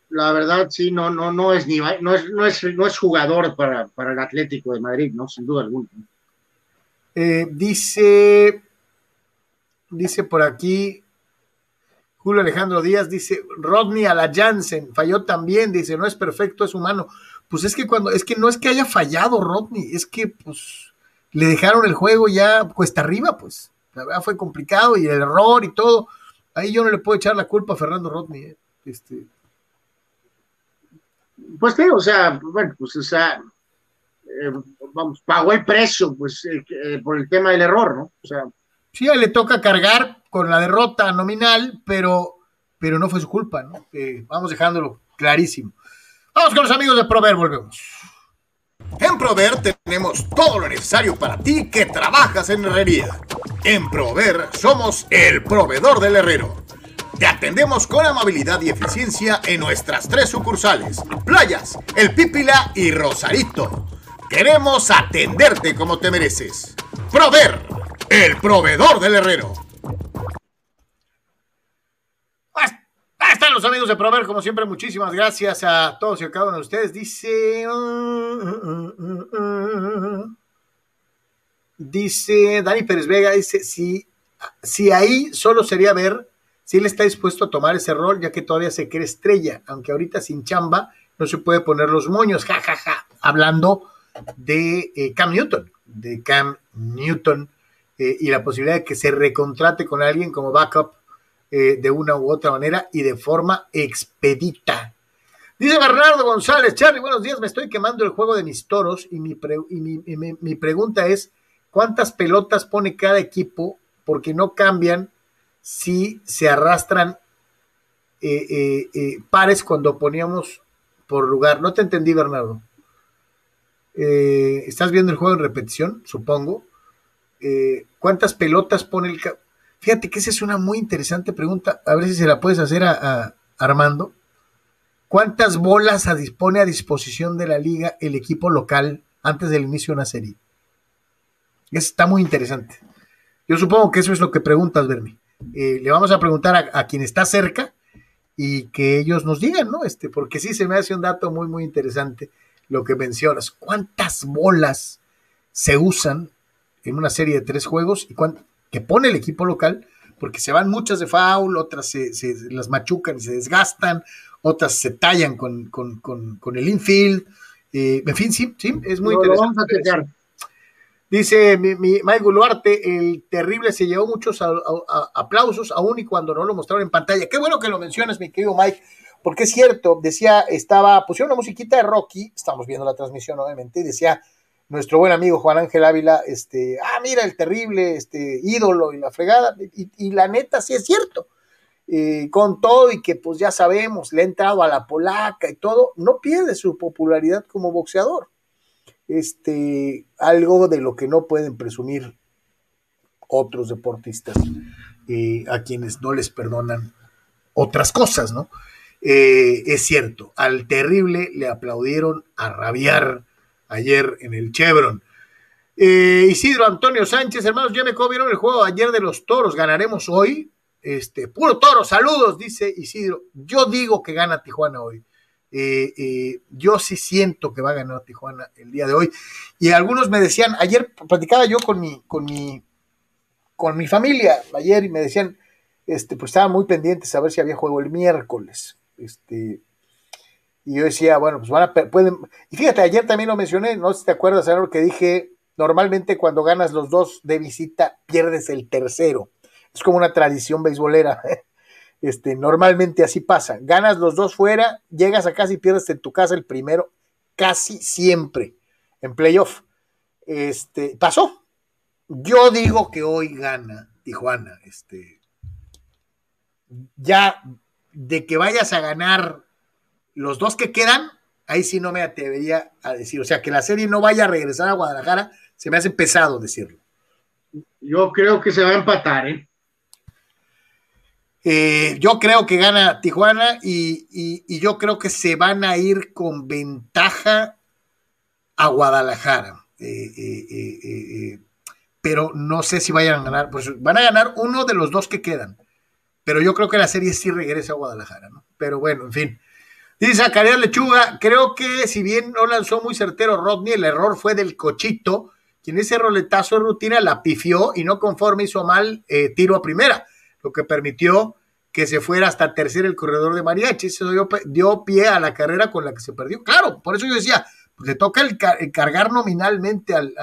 La verdad, sí, no, no, no es ni no es, no es, no es jugador para, para el Atlético de Madrid, ¿no? Sin duda alguna. Eh, dice dice por aquí Julio Alejandro Díaz, dice Rodney a la Jansen, falló también, dice, no es perfecto, es humano. Pues es que cuando, es que no es que haya fallado Rodney, es que pues le dejaron el juego ya cuesta arriba, pues. La verdad fue complicado y el error y todo. Ahí yo no le puedo echar la culpa a Fernando Rodney. ¿eh? Este... Pues sí, o sea, bueno, pues o sea, eh, vamos, pagó el precio, pues, eh, por el tema del error, ¿no? O sea, Sí, le toca cargar con la derrota nominal, pero, pero no fue su culpa, ¿no? Eh, vamos dejándolo clarísimo. Vamos con los amigos de Prover, volvemos. En Prover tenemos todo lo necesario para ti que trabajas en herrería. En Prover somos el proveedor del herrero. Te atendemos con amabilidad y eficiencia en nuestras tres sucursales, Playas, El Pípila y Rosarito. Queremos atenderte como te mereces. Prover el proveedor del herrero. Ahí están los amigos de Prover, como siempre, muchísimas gracias a todos y a cada uno de ustedes. Dice. Dice Dani Pérez Vega, dice, si, si ahí solo sería ver si él está dispuesto a tomar ese rol, ya que todavía se cree estrella, aunque ahorita sin chamba no se puede poner los moños, jajaja, hablando de eh, Cam Newton, de Cam Newton eh, y la posibilidad de que se recontrate con alguien como backup eh, de una u otra manera y de forma expedita. Dice Bernardo González, Charlie, buenos días, me estoy quemando el juego de mis toros y mi, mi, pregunta es, ¿cuántas pelotas pone cada equipo? Porque no cambian si se arrastran eh, pares cuando poníamos por lugar. No te entendí, Bernardo. ¿Estás viendo el juego en repetición? Supongo. Eh, ¿cuántas pelotas pone el... Fíjate que esa es una muy interesante pregunta, a ver si se la puedes hacer a, Armando. ¿Cuántas bolas a dispone a disposición de la liga el equipo local antes del inicio de una serie? Está muy interesante. Yo supongo que eso es lo que preguntas, Bernie. Eh, le vamos a preguntar a, a, quien está cerca y que ellos nos digan, ¿no? Este, porque sí se me hace un dato muy, muy interesante lo que mencionas. ¿Cuántas bolas se usan en una serie de tres juegos y que pone el equipo local, porque se van muchas de foul, otras se, las machucan y se desgastan, otras se tallan con, el infield. Eh, en fin, sí, sí, es muy interesante. Dice mi, Mike Luarte, el terrible se llevó muchos aplausos, aún y cuando no lo mostraron en pantalla. Qué bueno que lo mencionas, mi querido Mike, porque es cierto, decía, estaba, pusieron una musiquita de Rocky, estamos viendo la transmisión obviamente, y decía, nuestro buen amigo Juan Ángel Ávila, este, ah, mira el terrible este, ídolo y la fregada, y, la neta sí es cierto, eh, con todo y que pues ya sabemos, le ha entrado a la polaca y todo, no pierde su popularidad como boxeador. Este, algo de lo que no pueden presumir otros deportistas eh, a quienes no les perdonan otras cosas, ¿no? Eh, es cierto, al terrible le aplaudieron a rabiar ayer en el Chevron. Eh, Isidro Antonio Sánchez, hermanos, ya me vieron el juego ayer de los toros, ganaremos hoy. Este, puro toro, saludos, dice Isidro. Yo digo que gana Tijuana hoy. Eh, eh, yo sí siento que va a ganar Tijuana el día de hoy. Y algunos me decían, ayer platicaba yo con mi, con mi, con mi familia, ayer, y me decían, este, pues estaban muy pendientes a ver si había juego el miércoles. Este, y yo decía, bueno, pues van a, pueden, y fíjate, ayer también lo mencioné, no sé si te acuerdas, lo que dije, normalmente cuando ganas los dos de visita, pierdes el tercero. Es como una tradición beisbolera. Este, normalmente así pasa. Ganas los dos fuera, llegas a casa y pierdes en tu casa el primero, casi siempre en playoff. Este, pasó. Yo digo que hoy gana Tijuana. Este, ya de que vayas a ganar los dos que quedan, ahí sí no me atrevería a decir. O sea, que la serie no vaya a regresar a Guadalajara, se me hace pesado decirlo. Yo creo que se va a empatar, ¿eh? Eh, yo creo que gana Tijuana y, yo creo que se van a ir con ventaja a Guadalajara. Eh, eh, pero no sé si vayan a ganar. Pues van a ganar uno de los dos que quedan. Pero yo creo que la serie sí regresa a Guadalajara, ¿no? Pero bueno, en fin. Dice Zacarías Lechuga, creo que si bien no lanzó muy certero Rodney, el error fue del cochito, quien ese roletazo de rutina la pifió y no conforme hizo mal tiro a primera lo que permitió que se fuera hasta tercer el corredor de Mariachi. Eso dio, pie a la carrera con la que se perdió. Claro, por eso yo decía, pues le toca el, cargar nominalmente al,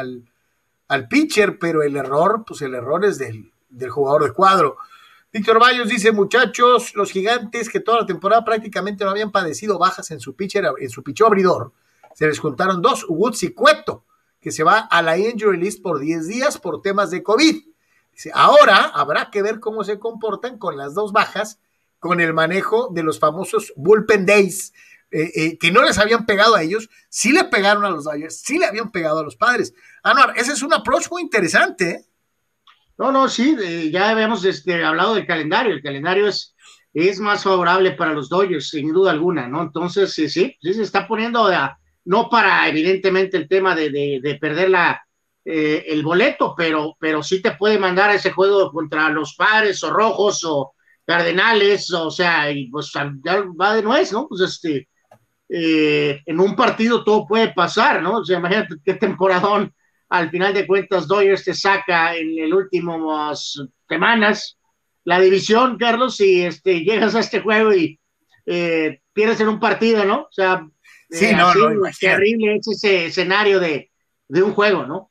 al, pitcher, pero el error, pues el error es del, jugador de cuadro. Víctor Bayos dice, muchachos, los gigantes que toda la temporada prácticamente no habían padecido bajas en su pitcher, en su pichó abridor, se les juntaron dos, Woods y Cueto, que se va a la injury list por 10 días por temas de COVID. Ahora habrá que ver cómo se comportan con las dos bajas, con el manejo de los famosos bullpen days, eh, eh, que no les habían pegado a ellos, sí le pegaron a los Dodgers, sí le habían pegado a los padres. Anuar, ese es un approach muy interesante. ¿eh? No, no, sí, ya habíamos este, hablado del calendario, el calendario es, es más favorable para los Dodgers, sin duda alguna, ¿no? Entonces, sí, sí, sí se está poniendo, no para evidentemente el tema de, de perder la, eh, el boleto, pero, pero sí te puede mandar a ese juego contra los Pares o Rojos o Cardenales, o sea, y pues ya va de nuez, ¿no? Pues este, eh, en un partido todo puede pasar, ¿no? O sea, imagínate qué temporadón al final de cuentas Dodgers te saca en el último semanas la división, Carlos, y este, llegas a este juego y eh, pierdes en un partido, ¿no? O sea, sí, no, terrible es ese escenario de, de un juego, ¿no?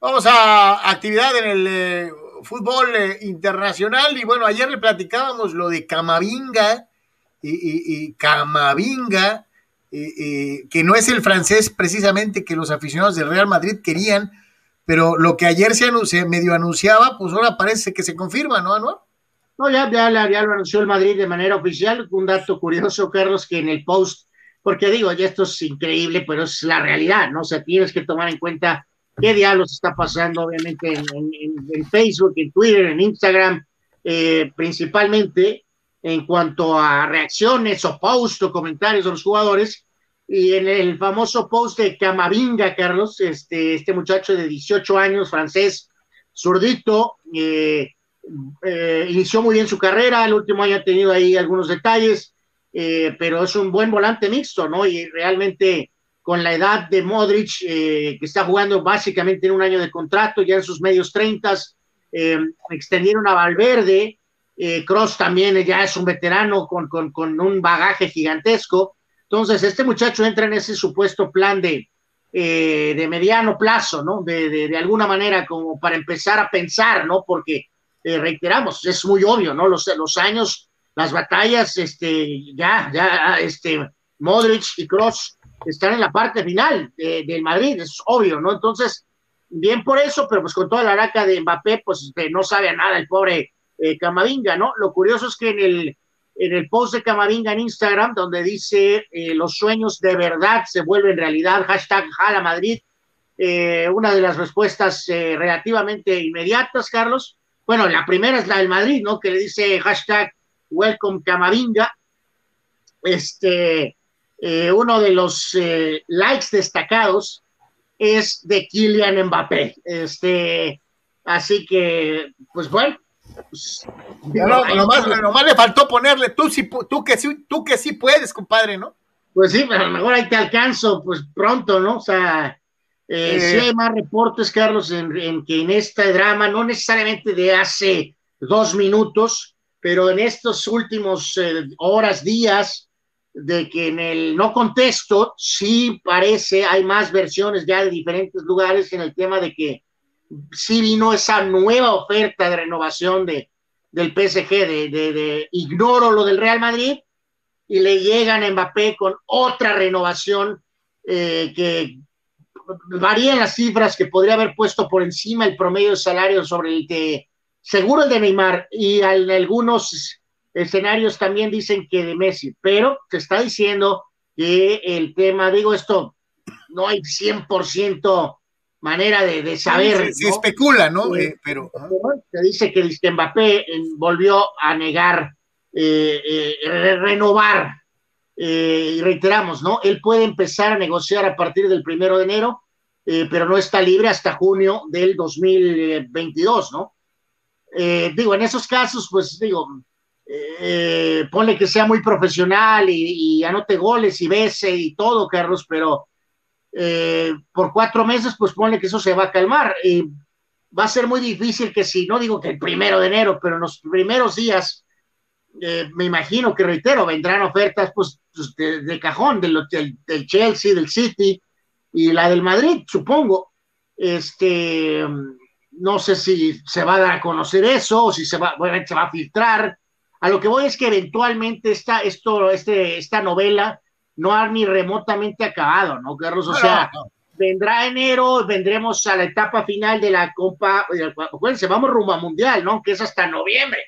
Vamos a actividad en el eh, fútbol eh, internacional y bueno, ayer le platicábamos lo de Camavinga y, Camavinga, que no es el francés precisamente que los aficionados del Real Madrid querían, pero lo que ayer se, se medio anunciaba, pues ahora parece que se confirma, ¿no, Anuar? No, ya, ya, lo anunció el Madrid de manera oficial. Un dato curioso, Carlos, que en el post, porque digo, ya esto es increíble, pero es la realidad, ¿no? O sea, tienes que tomar en cuenta qué diablos está pasando, obviamente, en, Facebook, en Twitter, en Instagram, eh, principalmente en cuanto a reacciones o posts o comentarios de los jugadores. Y en el famoso post de Camavinga, Carlos, este, este muchacho de 18 años, francés, zurdito, eh, eh, inició muy bien su carrera, el último año ha tenido ahí algunos detalles, pero es un buen volante mixto, ¿no? Y realmente con la edad de Modric, eh, que está jugando básicamente en un año de contrato, ya en sus medios treintas, eh, extendieron a Valverde, eh, Cross también ya es un veterano con, un bagaje gigantesco, entonces este muchacho entra en ese supuesto plan de, de mediano plazo, ¿no? De, alguna manera como para empezar a pensar, ¿no? Porque, reiteramos, es muy obvio, ¿no? Los, los años, las batallas, este, ya, ya, este, Modric y Cross están en la parte final del Madrid, es obvio, ¿no? Entonces, bien por eso, pero pues con toda la araca de Mbappé, pues este, no sabe a nada el pobre eh, Camavinga, ¿no? Lo curioso es que en el, en el post de Camavinga en Instagram, donde dice eh, los sueños de verdad se vuelven realidad, hashtag Jala Madrid, eh, una de las respuestas relativamente inmediatas, Carlos. Bueno, la primera es la del Madrid, ¿no? Que le dice hashtag Welcome Camavinga. Este, eh, uno de los eh, likes destacados es de Kylian Mbappé. Este, así que, pues bueno, Pues, lo más le faltó ponerle, tú, sí, tú, que sí, tú que sí puedes, compadre, ¿no? Pues sí, pero a lo mejor ahí te alcanzo, pues pronto, ¿no? O sea, eh, sí hay más reportes, Carlos, en, que en este drama, no necesariamente de hace dos minutos, pero en estos últimos eh, horas, días, de que en el no contesto, sí parece, hay más versiones ya de diferentes lugares en el tema de que sí vino esa nueva oferta de renovación de, del PSG, de, de, ignoro lo del Real Madrid, y le llegan a Mbappé con otra renovación eh, que varían las cifras que podría haber puesto por encima el promedio de salario sobre el que seguro el de Neymar y en algunos escenarios también dicen que de Messi, pero se está diciendo que el tema, digo esto, no hay 100% manera de, saber. Se, especula, ¿no? Eh, pero se dice que Mbappé volvió a negar eh, eh, renovar. Eh, y reiteramos, ¿no? Él puede empezar a negociar a partir del primero de enero, pero no está libre hasta junio del 2022, ¿no? digo, en esos casos, pues digo, ponle que sea muy profesional y, anote goles y bese y todo, Carlos, pero por cuatro meses, pues ponle que eso se va a calmar. va a ser muy difícil que si, no digo que el primero de enero, pero en los primeros días eh, me imagino que reitero, vendrán ofertas pues, pues de, cajón del, del, Chelsea, del City y la del Madrid, supongo. Este, no sé si se va a dar a conocer eso o si se va, se va a filtrar. A lo que voy es que eventualmente esta, esto, este, esta novela no ha ni remotamente acabado, ¿no, Carlos? O sea, vendrá enero, vendremos a la etapa final de la Copa, acuérdense, vamos rumbo a Mundial, ¿no? Que es hasta noviembre.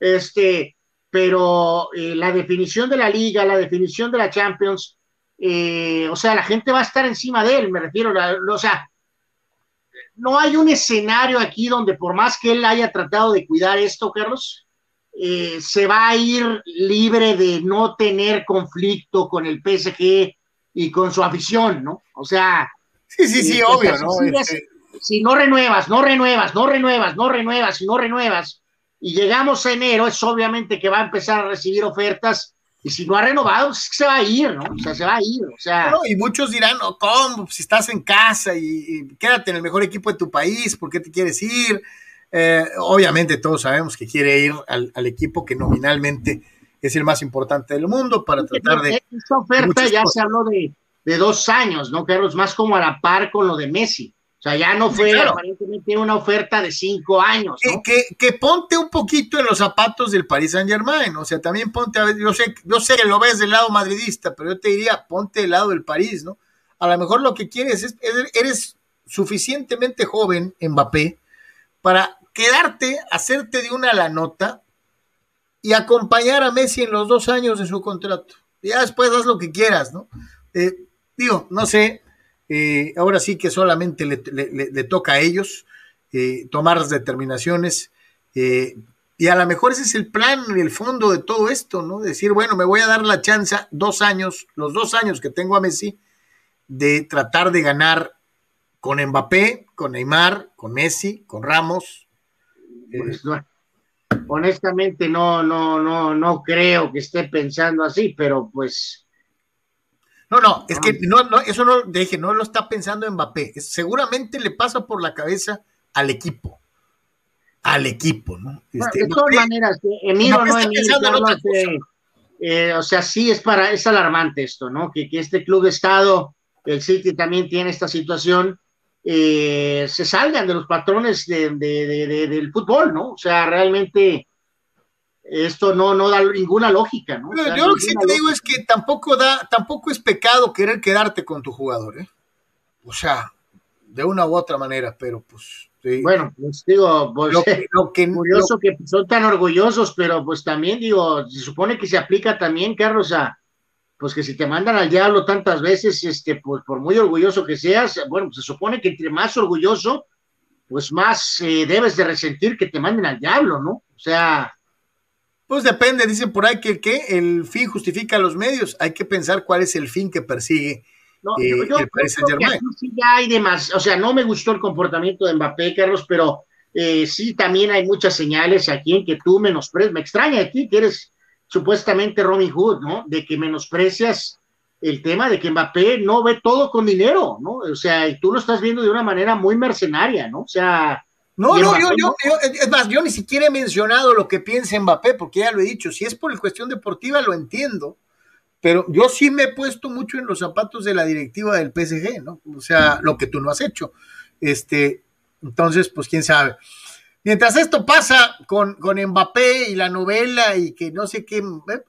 Este, pero eh, la definición de la liga, la definición de la Champions, eh, o sea, la gente va a estar encima de él, me refiero, o sea, no hay un escenario aquí donde por más que él haya tratado de cuidar esto, Carlos, eh, se va a ir libre de no tener conflicto con el PSG y con su afición, ¿no? O sea... Sí, sí, sí, obvio, ¿no? Este si no renuevas, no renuevas, no renuevas, no renuevas, si no renuevas, y llegamos a enero, es obviamente que va a empezar a recibir ofertas y si no ha renovado, pues se va a ir, ¿no? O sea, se va a ir, o sea. y muchos dirán, no, ¿cómo? Si estás en casa y, quédate en el mejor equipo de tu país, ¿por qué te quieres ir? Eh, obviamente todos sabemos que quiere ir al, equipo que nominalmente es el más importante del mundo para tratar de... Esta oferta ya se habló de, de dos años, ¿no, Carlos? Más como a la par con lo de Messi. O sea, ya no fue aparentemente una oferta de cinco años. Que, ponte un poquito en los zapatos del Paris Saint Germain. O sea, también ponte, a ver, yo sé, yo sé que lo ves del lado madridista, pero yo te diría, ponte del lado del París, ¿no? A lo mejor lo que quieres es, eres suficientemente joven, Mbappé, para quedarte, hacerte de una la nota y acompañar a Messi en los dos años de su contrato. ya después haz lo que quieras, ¿no? Eh, digo, no sé, eh, ahora sí que solamente le, toca a ellos eh, tomar las determinaciones. Y a lo mejor ese es el plan el fondo de todo esto, ¿no? Decir, bueno, me voy a dar la chance dos años, los dos años que tengo a Messi, de tratar de ganar con Mbappé, con Neymar, con Messi, con Ramos. Pues, honestamente no, no, no, no creo que esté pensando así, pero pues no, no, es que no, no, eso no deje, no lo está pensando Mbappé. Seguramente le pasa por la cabeza al equipo. Al equipo, ¿no? Este, de todas maneras, Emilio no Emilio, eh, o sea, sí es para, es alarmante esto, ¿no? Que, que este club de estado, el City también tiene esta situación, eh, se salgan de los patrones de, del fútbol, ¿no? O sea, realmente esto no, no da ninguna lógica, ¿no? yo lo que sí te digo es que tampoco da, tampoco es pecado querer quedarte con tu jugador, ¿eh? O sea, de una u otra manera, pero pues. Bueno, pues digo, pues, lo que, curioso que son tan orgullosos, pero pues también digo, se supone que se aplica también, Carlos, a pues que si te mandan al diablo tantas veces, este, pues por muy orgulloso que seas, bueno, se supone que entre más orgulloso, pues más eh, debes de resentir que te manden al diablo, ¿no? O sea, pues depende, dicen por ahí que, el fin justifica los medios. Hay que pensar cuál es el fin que persigue eh, el Paris Saint Germain. Sí ya hay demás, o sea, no me gustó el comportamiento de Mbappé, Carlos, pero eh, sí, también hay muchas señales aquí en que tú menosprecias, me extraña aquí que eres supuestamente Robin Hood, ¿no? De que menosprecias el tema de que Mbappé no ve todo con dinero, ¿no? O sea, y tú lo estás viendo de una manera muy mercenaria, ¿no? O sea... No, no, yo, yo, es más, yo ni siquiera he mencionado lo que piensa Mbappé, porque ya lo he dicho, si es por cuestión deportiva lo entiendo, pero yo sí me he puesto mucho en los zapatos de la directiva del PSG, ¿no? O sea, lo que tú no has hecho. Este, entonces, pues quién sabe. Mientras esto pasa con, con Mbappé y la novela y que no sé qué, ¿eh?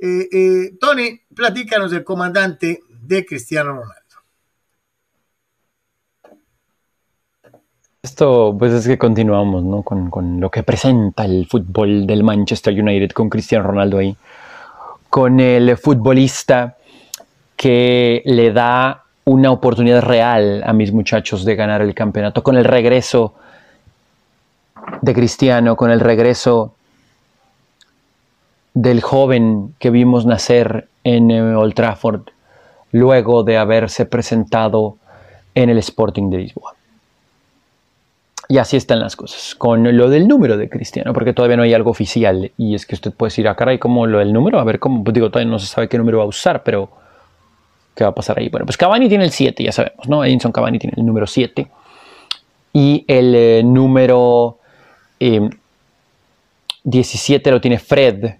Eh, Tony, platícanos del comandante de Cristiano Ronaldo. Esto, pues es que continuamos, ¿no? Con, con, lo que presenta el fútbol del Manchester United con Cristiano Ronaldo ahí. Con el futbolista que le da una oportunidad real a mis muchachos de ganar el campeonato. Con el regreso de Cristiano, con el regreso del joven que vimos nacer en Old Trafford luego de haberse presentado en el Sporting de Lisboa. Y así están las cosas, con lo del número de Cristiano, porque todavía no hay algo oficial. Y es que usted puede decir, ah, caray, ¿cómo lo del número? A ver, ¿cómo? Pues digo, todavía no se sabe qué número va a usar, pero ¿qué va a pasar ahí? Bueno, pues Cavani tiene el 7, ya sabemos, ¿no? Edinson Cavani tiene el número 7. Y el eh, número 17 eh, lo tiene Fred,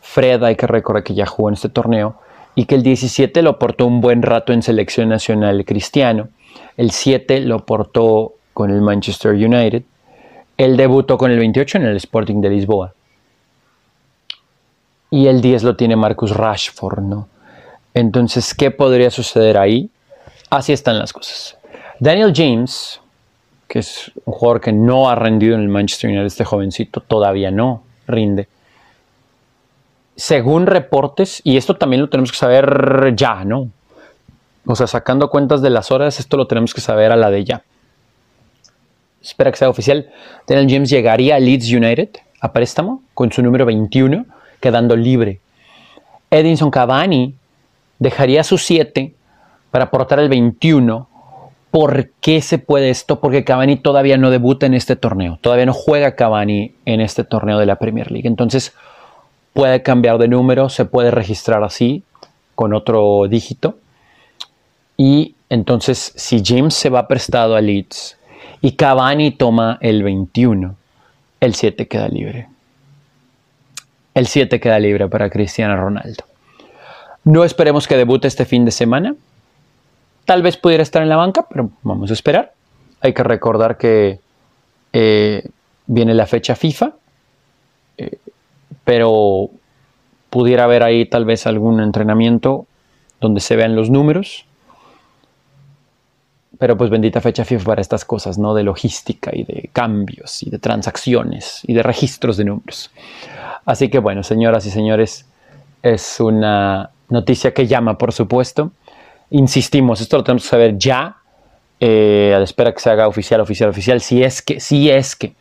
Fred, hay que recordar que ya jugó en este torneo, y que el 17 lo portó un buen rato en selección nacional cristiano, el 7 lo portó con el Manchester United, él debutó con el 28 en el Sporting de Lisboa, y el 10 lo tiene Marcus Rashford, ¿no? Entonces, ¿qué podría suceder ahí? Así están las cosas. Daniel James, que es un jugador que no ha rendido en el Manchester United, este jovencito todavía no rinde según reportes, y esto también lo tenemos que saber ya, ¿no? O sea, sacando cuentas de las horas, esto lo tenemos que saber a la de ya. Espera que sea oficial. Daniel James llegaría a Leeds United a préstamo con su número 21, quedando libre. Edinson Cavani dejaría su 7 para aportar el 21. ¿Por qué se puede esto? Porque Cavani todavía no debuta en este torneo. Todavía no juega Cavani en este torneo de la Premier League. Entonces, puede cambiar de número, se puede registrar así, con otro dígito. Y entonces, si James se va prestado a Leeds y Cavani toma el 21, el 7 queda libre. El 7 queda libre para Cristiano Ronaldo. No esperemos que debute este fin de semana. Tal vez pudiera estar en la banca, pero vamos a esperar. Hay que recordar que eh, viene la fecha FIFA. Eh, pero pudiera haber ahí tal vez algún entrenamiento donde se vean los números. Pero pues bendita fecha FIFA para estas cosas, ¿no? De logística y de cambios y de transacciones y de registros de números. Así que bueno, señoras y señores, es una noticia que llama, por supuesto. Insistimos, esto lo tenemos que saber ya, eh, a la espera que se haga oficial, oficial, oficial, si es que, si es que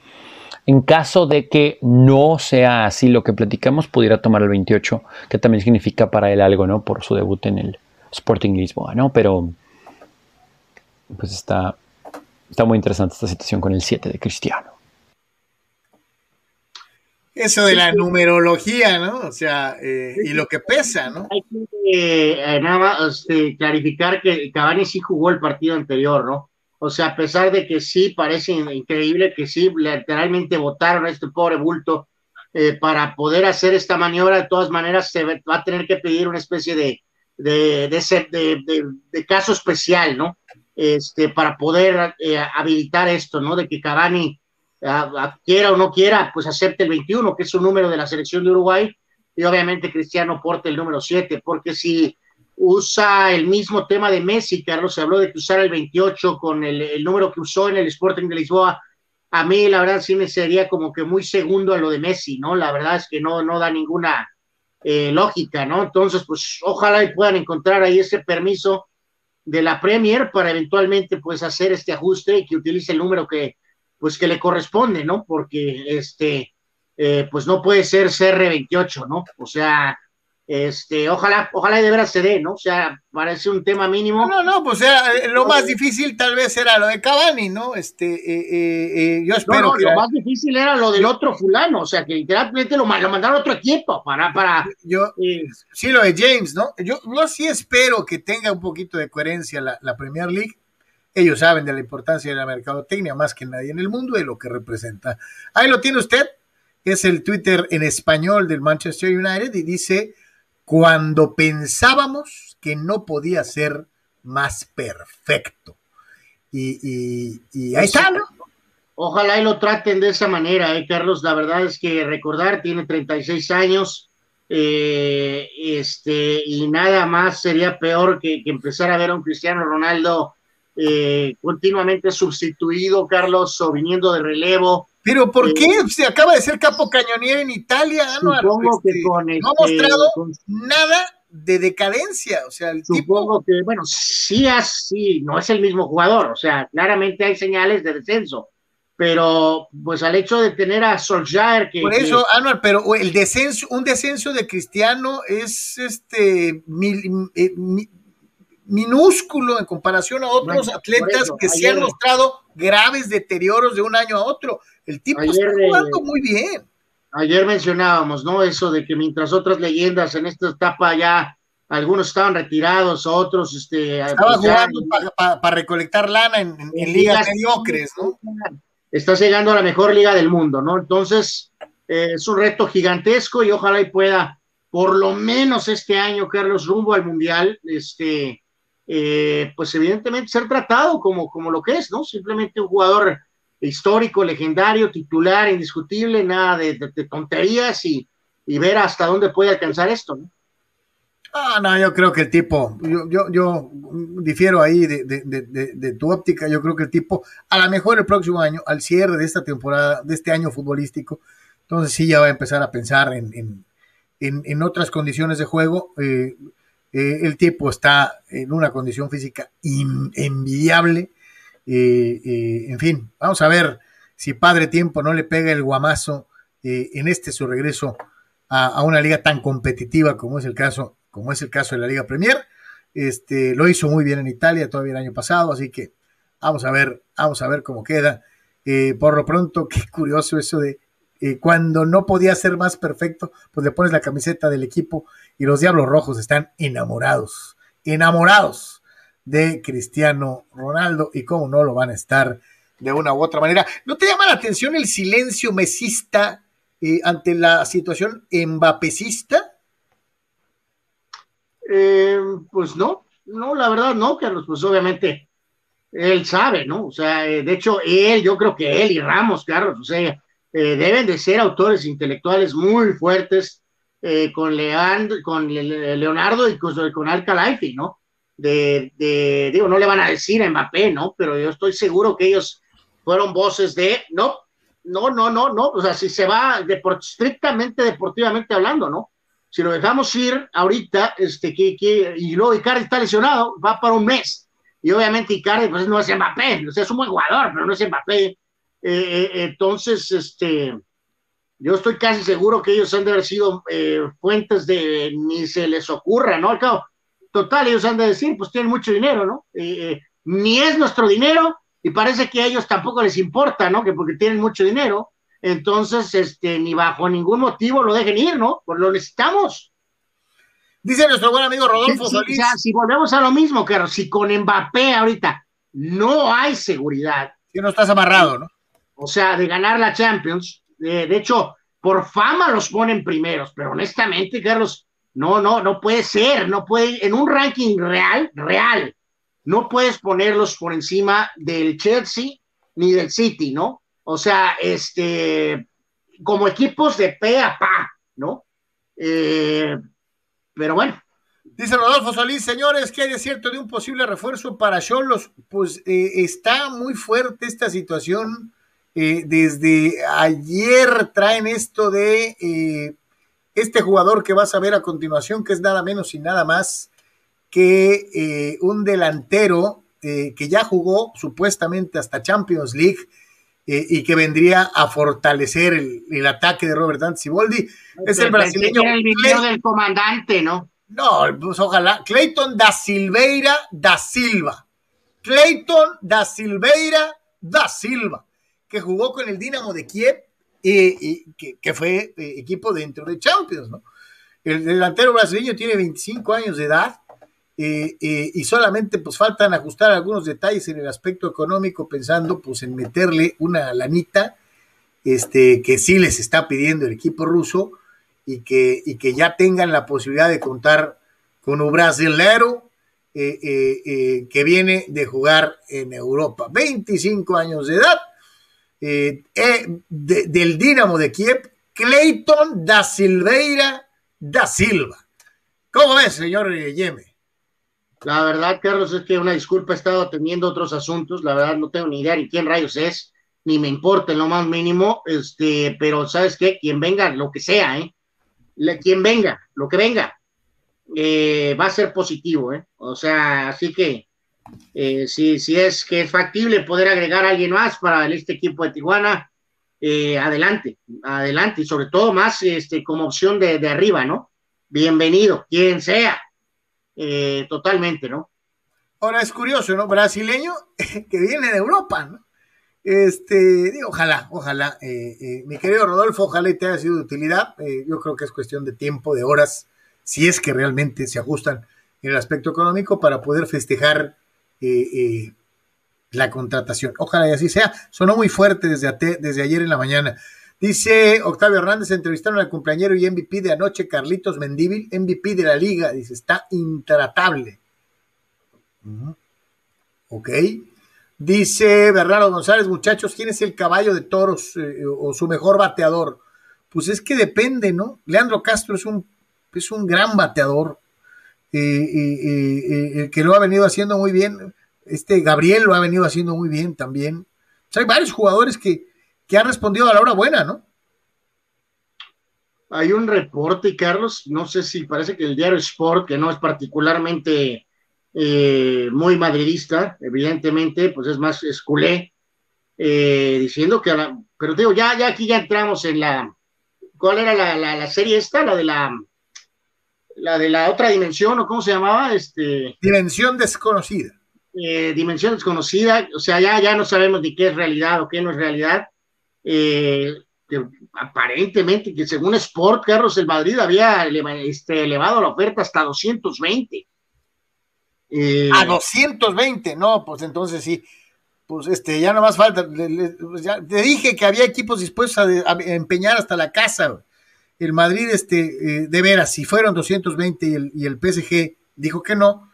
en caso de que no sea así lo que platicamos, pudiera tomar el 28, que también significa para él algo, ¿no? Por su debut en el Sporting Lisboa, ¿no? Pero pues está, está muy interesante esta situación con el 7 de Cristiano. Eso de la numerología, ¿no? O sea, eh, y lo que pesa, ¿no? Hay que eh, nada más este, clarificar que Cavani sí jugó el partido anterior, ¿no? O sea, a pesar de que sí parece increíble que sí, literalmente votaron a este pobre bulto eh, para poder hacer esta maniobra, de todas maneras se va a tener que pedir una especie de, de, de, de caso especial, ¿no? Este, para poder eh, habilitar esto, ¿no? De que Cavani, quiera o no quiera, pues acepte el 21, que es un número de la selección de Uruguay, y obviamente Cristiano porte el número 7, porque si usa el mismo tema de Messi, Carlos, se habló de que usara el 28 con el, número que usó en el Sporting de Lisboa. A mí, la verdad, sí me sería como que muy segundo a lo de Messi, ¿no? La verdad es que no, no da ninguna eh, lógica, ¿no? Entonces, pues ojalá y puedan encontrar ahí ese permiso de la Premier para eventualmente, pues, hacer este ajuste y que utilice el número que, pues, que le corresponde, ¿no? Porque, este, eh, pues no puede ser CR28, ¿no? O sea, este, ojalá, ojalá y de veras se dé, ¿no? O sea, parece un tema mínimo. No, no, pues sea, eh, lo más difícil tal vez era lo de Cavani, ¿no? Este, eh, yo espero no, no, Lo más difícil era lo del otro fulano, o sea, que literalmente lo, lo mandaron a otro equipo para, para. Yo, sí, lo de James, ¿no? Yo, yo sí espero que tenga un poquito de coherencia la, la Premier League. Ellos saben de la importancia de la mercadotecnia más que nadie en el mundo y lo que representa. Ahí lo tiene usted, es el Twitter en español del Manchester United y dice cuando pensábamos que no podía ser más perfecto. Y, ahí está, ¿no? Ojalá y lo traten de esa manera, ¿eh, Carlos. La verdad es que recordar, tiene 36 años, eh, este, y nada más sería peor que, empezar a ver a un Cristiano Ronaldo eh, continuamente sustituido, Carlos, o viniendo de relevo. Pero ¿por qué? Se acaba de ser capo cañonier en Italia, Supongo que este, con no ha este, mostrado nada de decadencia, o sea, el supongo que, bueno, sí, así, no es el mismo jugador, o sea, claramente hay señales de descenso, pero pues al hecho de tener a Solskjaer que... Por eso, Anual, pero el descenso, un descenso de Cristiano es este eh, minúsculo en comparación a otros atletas que se han mostrado graves deterioros de un año a otro. El tipo está jugando muy bien. Ayer mencionábamos, ¿no? Eso de que mientras otras leyendas en esta etapa ya algunos estaban retirados, otros este, estaban pues jugando para recolectar lana en, ligas, mediocres, ¿no? Estás llegando a la mejor liga del mundo, ¿no? Entonces, eh, es un reto gigantesco y ojalá y pueda, por lo menos este año, Carlos, rumbo al Mundial, este, eh, pues evidentemente ser tratado como, como lo que es, ¿no? Simplemente un jugador histórico, legendario, titular, indiscutible, nada de, tonterías y, ver hasta dónde puede alcanzar esto, ¿no? Ah, no, yo creo que el tipo, yo, yo, yo difiero ahí de, de, tu óptica, yo creo que el tipo, a lo mejor el próximo año, al cierre de esta temporada, de este año futbolístico, entonces sí ya va a empezar a pensar en, en, otras condiciones de juego. Eh, eh, el tipo está en una condición física envidiable, eh, eh, en fin, vamos a ver si Padre Tiempo no le pega el guamazo en este su regreso a, una liga tan competitiva como es el caso, como es el caso de la Liga Premier. Este, lo hizo muy bien en Italia todavía el año pasado, así que vamos a ver, vamos a ver cómo queda. por lo pronto, qué curioso eso de cuando no podía ser más perfecto, pues le pones la camiseta del equipo y los Diablos Rojos están enamorados, enamorados de Cristiano Ronaldo y cómo no lo van a estar de una u otra manera. ¿No te llama la atención el silencio mesista eh, ante la situación embapecista? Eh, pues no, no, la verdad no, Carlos, pues obviamente él sabe, ¿no? O sea, eh, de hecho, él, yo creo que él y Ramos, Carlos, o sea, deben de ser autores intelectuales muy fuertes con, Leandro, con Leonardo y con, con ¿no? de, digo, no le van a decir a Mbappé, ¿no? Pero yo estoy seguro que ellos fueron voces de, no, no, no, no, no, o sea, si se va estrictamente deportivamente hablando, ¿no? Si lo dejamos ir ahorita, este, que, y luego Icardi está lesionado, va para un mes. Y obviamente Icardi, pues no es Mbappé, o sea, es un buen jugador, pero no es Mbappé. Eh, eh, entonces, este, yo estoy casi seguro que ellos han de haber sido eh, fuentes de ni se les ocurra, ¿no? Al cabo, Total, ellos han de decir, pues tienen mucho dinero, ¿no? Eh, eh, ni es nuestro dinero y parece que a ellos tampoco les importa, ¿no? Que porque tienen mucho dinero, entonces, este, ni bajo ningún motivo lo dejen ir, ¿no? Pues lo necesitamos. Dice nuestro buen amigo Rodolfo Solís. si volvemos a lo mismo, Carlos, si con Mbappé ahorita no hay seguridad. Si no estás amarrado, ¿no? O sea, de ganar la Champions. De hecho, por fama los ponen primeros, pero honestamente, Carlos, no, no, no puede ser, no puede, en un ranking real, real, no puedes ponerlos por encima del Chelsea ni del City, ¿no? O sea, este, como equipos de pe a pa, ¿no? Eh, pero bueno. Dice Rodolfo Solís, señores, ¿qué hay de cierto de un posible refuerzo para Cholos? Pues eh, está muy fuerte esta situación. Eh, desde ayer traen esto de este jugador que vas a ver a continuación, que es nada menos y nada más que eh, un delantero eh, que ya jugó supuestamente hasta Champions League eh, y que vendría a fortalecer el, ataque de Robert Dante Siboldi. Es el brasileño. el video del comandante, ¿no? No, pues ojalá. Clayton da Silveira da Silva. Clayton da Silveira da Silva, que jugó con el Dinamo de Kiev y, que, fue eh, equipo dentro de Champions, ¿no? El delantero brasileño tiene 25 años de edad eh, eh, y solamente pues faltan ajustar algunos detalles en el aspecto económico pensando pues en meterle una lanita este, que sí les está pidiendo el equipo ruso y que, y que ya tengan la posibilidad de contar con un brasilero que viene de jugar en Europa. 25 años de edad eh, eh, del Dinamo de Kiev, Clayton da Silveira da Silva. ¿Cómo ves, señor Yeme? La verdad, Carlos, es que una disculpa, he estado teniendo otros asuntos, la verdad no tengo ni idea ni quién rayos es, ni me importa en lo más mínimo, este, pero ¿sabes qué? Quien venga, lo que sea, ¿eh? quien venga, lo que venga, eh, va a ser positivo, ¿eh? O sea, así que eh, si, si, es que es factible poder agregar a alguien más para este equipo de Tijuana, eh, adelante, adelante, y sobre todo más este, como opción de, de arriba, ¿no? Bienvenido, quien sea, eh, totalmente, ¿no? Ahora es curioso, ¿no? Brasileño que viene de Europa, ¿no? Este, ojalá, ojalá, mi querido Rodolfo, ojalá te haya sido de utilidad. yo creo que es cuestión de tiempo, de horas, si es que realmente se ajustan en el aspecto económico para poder festejar eh, eh, la contratación. Ojalá y así sea. Sonó muy fuerte desde, desde ayer en la mañana. Dice Octavio Hernández, entrevistaron al cumpleañero y MVP de anoche, Carlitos Mendíbil, MVP de la liga. Dice, está intratable. Ok. Dice Bernardo González, muchachos, ¿quién es el caballo de toros eh, o su mejor bateador? Pues es que depende, ¿no? Leandro Castro es un, es un gran bateador, que lo ha venido haciendo muy bien. Este Gabriel lo ha venido haciendo muy bien también. hay varios jugadores que, que han respondido a la hora buena, ¿no? Hay un reporte, Carlos, no sé si parece que el diario Sport, que no es particularmente eh, muy madridista, evidentemente, pues es más esculé, eh, diciendo que, pero digo, ya, ya aquí ya entramos en la, ¿cuál era la, la serie esta? La de la, la de la otra dimensión, o cómo se llamaba, este. Dimensión desconocida. Eh, dimensión desconocida, o sea, ya, ya no sabemos ni qué es realidad o qué no es realidad. Eh, aparentemente, que según Sport, Carlos, el Madrid había este, elevado la oferta hasta 220. Eh, a 220, no, pues entonces sí. Pues este, ya no más falta. Pues te dije que había equipos dispuestos a, a empeñar hasta la casa el Madrid, este, eh, de veras, si fueron 220 y el, y el PSG dijo que no,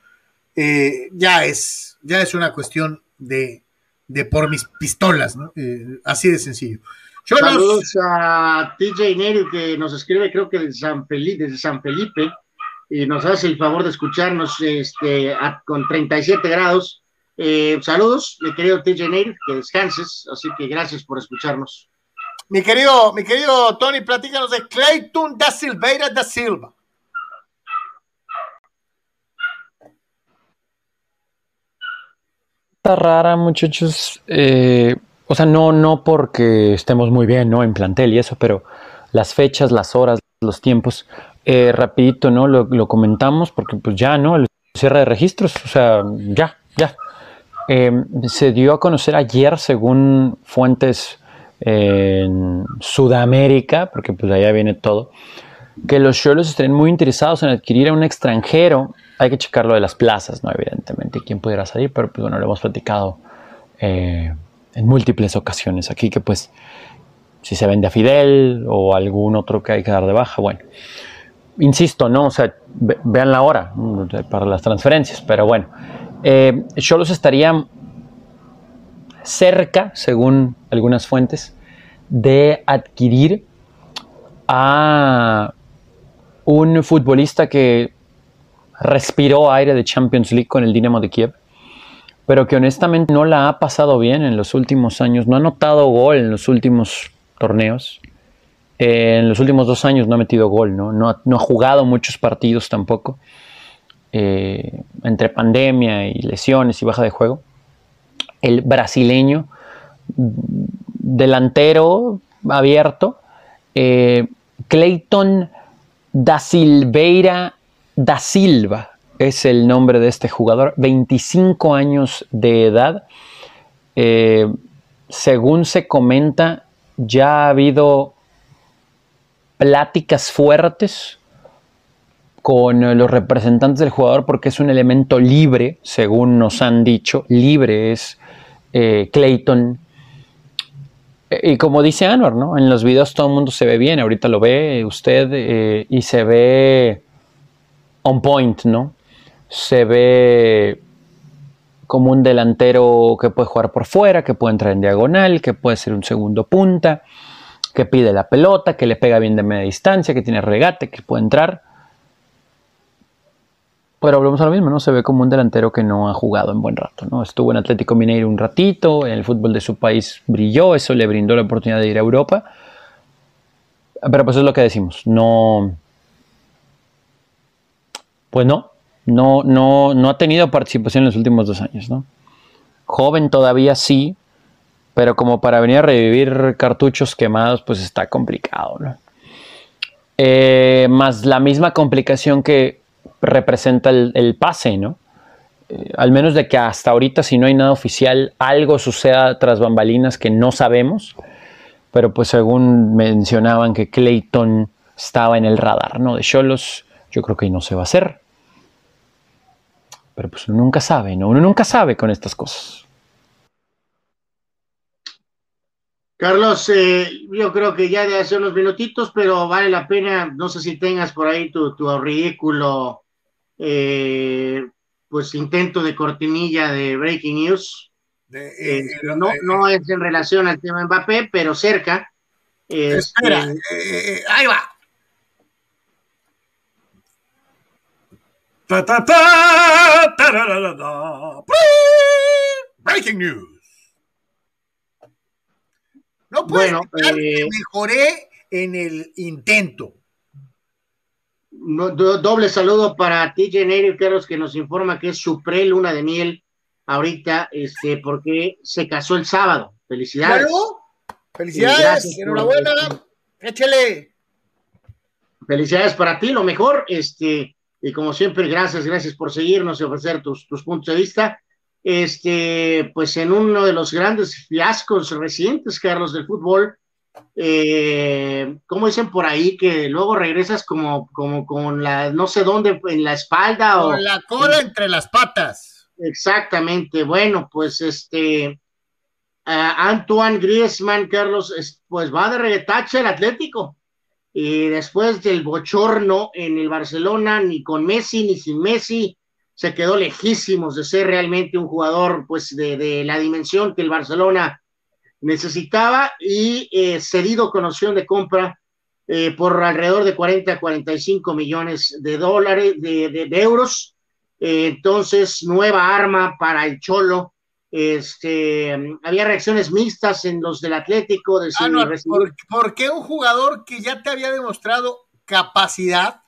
eh, ya, es, ya es una cuestión de, de por mis pistolas. Eh, así de sencillo. Saludos a TJ Neri que nos escribe, creo que de San Felipe, desde San Felipe, y nos hace el favor de escucharnos este, con 37 grados. saludos, mi querido TJ Neri, que descanses, así que gracias por escucharnos. Mi querido, mi querido Tony, platícanos de Clayton da Silveira da Silva. Está rara, muchachos. Eh, o sea, no, no porque estemos muy bien, ¿no? En plantel y eso, pero las fechas, las horas, los tiempos, eh, rapidito, ¿no? Lo, comentamos porque pues ya, ¿no? El cierre de registros, o sea, ya, ya. Eh, se dio a conocer ayer, según fuentes en Sudamérica, porque pues allá viene todo, que los Cholos estén muy interesados en adquirir a un extranjero. Hay que checar lo de las plazas, ¿no? Evidentemente, quién pudiera salir, pero pues bueno, lo hemos platicado eh, en múltiples ocasiones aquí, que pues si se vende a Fidel o algún otro que hay que dar de baja, bueno. Insisto, ¿no? O sea, vean la hora para las transferencias, pero bueno. Eh, Cholos estaría cerca, según algunas fuentes, de adquirir a un futbolista que respiró aire de Champions League con el Dinamo de Kiev, pero que honestamente no la ha pasado bien en los últimos años, no ha notado gol en los últimos torneos. en los últimos dos años no ha metido gol, no, no, ha, jugado muchos partidos tampoco, eh, entre pandemia y lesiones y baja de juego el brasileño delantero abierto, eh, Clayton da Silveira da Silva es el nombre de este jugador, 25 años de edad. Eh, según se comenta, ya ha habido pláticas fuertes con los representantes del jugador porque es un elemento libre, según nos han dicho, libre es eh, Clayton. Y como dice Anwar, ¿no? En los videos todo el mundo se ve bien, ahorita lo ve usted eh, y se ve on point, ¿no? Se ve como un delantero que puede jugar por fuera, que puede entrar en diagonal, que puede ser un segundo punta, que pide la pelota, que le pega bien de media distancia, que tiene regate, que puede entrar. Pero hablamos a lo mismo, ¿no? Se ve como un delantero que no ha jugado en buen rato, ¿no? Estuvo en Atlético Mineiro un ratito, en el fútbol de su país brilló, eso le brindó la oportunidad de ir a Europa. Pero pues es lo que decimos, no, pues no, no, no, no ha tenido participación en los últimos dos años, ¿no? Joven todavía sí, pero como para venir a revivir cartuchos quemados, pues está complicado, ¿no? Eh, más la misma complicación que representa el, pase, ¿no? Eh, al menos de que hasta ahorita, si no hay nada oficial, algo suceda tras bambalinas que no sabemos, pero pues según mencionaban que Clayton estaba en el radar, ¿no? De Cholos, yo creo que no se va a hacer. Pero pues uno nunca sabe, ¿no? Uno nunca sabe con estas cosas. Carlos, eh, yo creo que ya de hace unos minutitos, pero vale la pena, no sé si tengas por ahí tu, tu ridículo, eh, pues intento de cortinilla de Breaking News. Eh, no, no es en relación al tema Mbappé, pero cerca. Espera, ahí va. Breaking news. No puede bueno, eh, mejoré en el intento. Doble saludo para TJ Nerio Carlos que nos informa que es su pre luna de miel ahorita, este, porque se casó el sábado. Felicidades. felicidades, enhorabuena, échale. Felicidades para ti, lo mejor, este, y como siempre, gracias, gracias por seguirnos y ofrecer tus, puntos de vista. Este, pues en uno de los grandes fiascos recientes, Carlos, del fútbol, eh, como dicen por ahí, que luego regresas como, como con la, no sé dónde, en la espalda con la cola entre las patas. Exactamente. Bueno, pues este, Antoine Griezmann, Carlos, pues va de regatache el Atlético y después del bochorno en el Barcelona, ni con Messi ni sin Messi, se quedó lejísimos de ser realmente un jugador pues de, la dimensión que el Barcelona necesitaba y eh, cedido con opción de compra eh, por alrededor de 40 a 45 millones de dólares, de, euros. Eh, entonces, nueva arma para el Cholo este, había reacciones mixtas en los del Atlético. De ah, ¿por, qué un jugador que ya te había demostrado capacidad,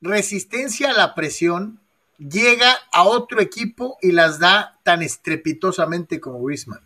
resistencia a la presión, llega a otro equipo y las da tan estrepitosamente como Griezmann?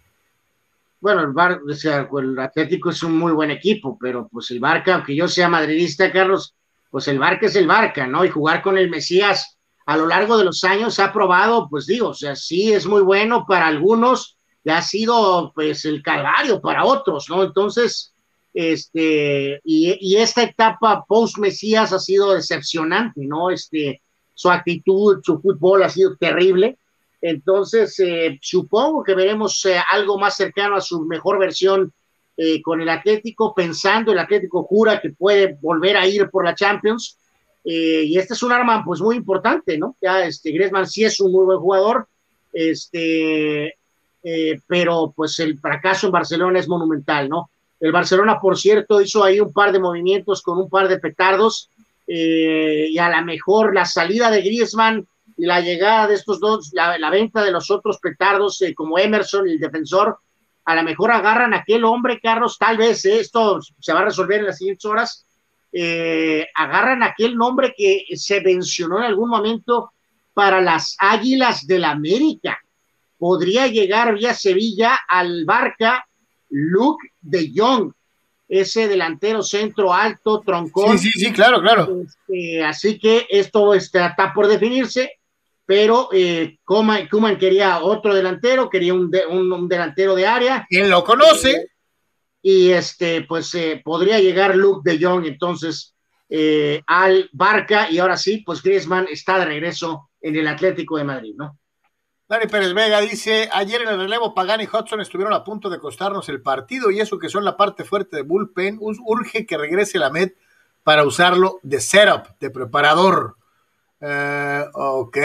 Bueno, el, Bar, o sea, el Atlético es un muy buen equipo, pero pues el Barca, aunque yo sea madridista, Carlos, pues el Barca es el Barca, ¿no? Y jugar con el Mesías a lo largo de los años ha probado, pues digo, o sea, sí es muy bueno para algunos y ha sido pues el calvario para otros, ¿no? Entonces, este, y, esta etapa post Mesías ha sido decepcionante, ¿no? Este, su actitud, su fútbol ha sido terrible. Entonces, eh, supongo que veremos eh, algo más cercano a su mejor versión eh, con el Atlético, pensando el Atlético jura que puede volver a ir por la Champions y este es un arma pues muy importante, ¿no? Ya este Griezmann sí es un muy buen jugador, este, pero pues el fracaso en Barcelona es monumental, ¿no? El Barcelona, por cierto, hizo ahí un par de movimientos con un par de petardos y a lo mejor la salida de Griezmann la llegada de estos dos, la, venta de los otros petardos como Emerson el defensor, a lo mejor agarran a aquel hombre, Carlos, tal vez esto se va a resolver en las siguientes horas, eh, agarran aquel nombre que se mencionó en algún momento para las Águilas del la América. Podría llegar vía Sevilla al Barca Luke de Jong, ese delantero centro alto, troncón. Sí, sí, sí, claro, claro. Este, así que esto está, por definirse, pero eh, Kuman, quería otro delantero, quería un, un, delantero de área. ¿Quién lo conoce? y este, pues eh, podría llegar Luke de Jong entonces eh, al Barca y ahora sí, pues Griezmann está de regreso en el Atlético de Madrid, ¿no? Dani Pérez Vega dice, ayer en el relevo Pagani y Hudson estuvieron a punto de costarnos el partido y eso que son la parte fuerte de Bullpen, urge que regrese la Med para usarlo de setup, de preparador. Eh, ok.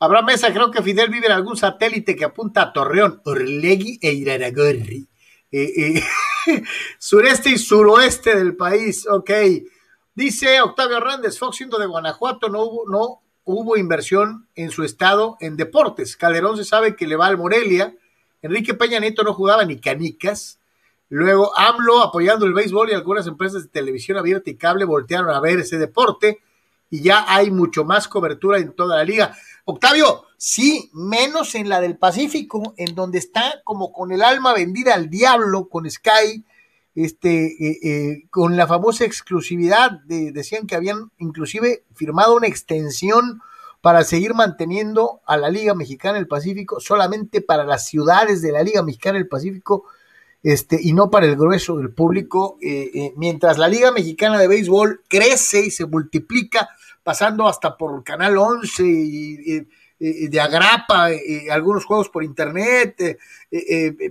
Habrá mesa, creo que Fidel vive en algún satélite que apunta a Torreón, Orlegui e Iraragorri. Sureste y suroeste del país, ok. Dice Octavio Hernández, Fox siendo de Guanajuato, no hubo, no hubo inversión en su estado en deportes. Calderón se sabe que le va al Morelia. Enrique Peña Nieto no jugaba ni canicas. Luego AMLO apoyando el béisbol y algunas empresas de televisión abierta y cable voltearon a ver ese deporte y ya hay mucho más cobertura en toda la liga. Octavio, sí, menos en la del Pacífico, en donde está como con el alma vendida al diablo con Sky, este, eh, eh, con la famosa exclusividad, de, decían que habían inclusive firmado una extensión para seguir manteniendo a la Liga Mexicana del Pacífico solamente para las ciudades de la Liga Mexicana del Pacífico este, y no para el grueso del público, eh, mientras la Liga Mexicana de Béisbol crece y se multiplica, pasando hasta por Canal 11 y, de agrapa algunos juegos por internet,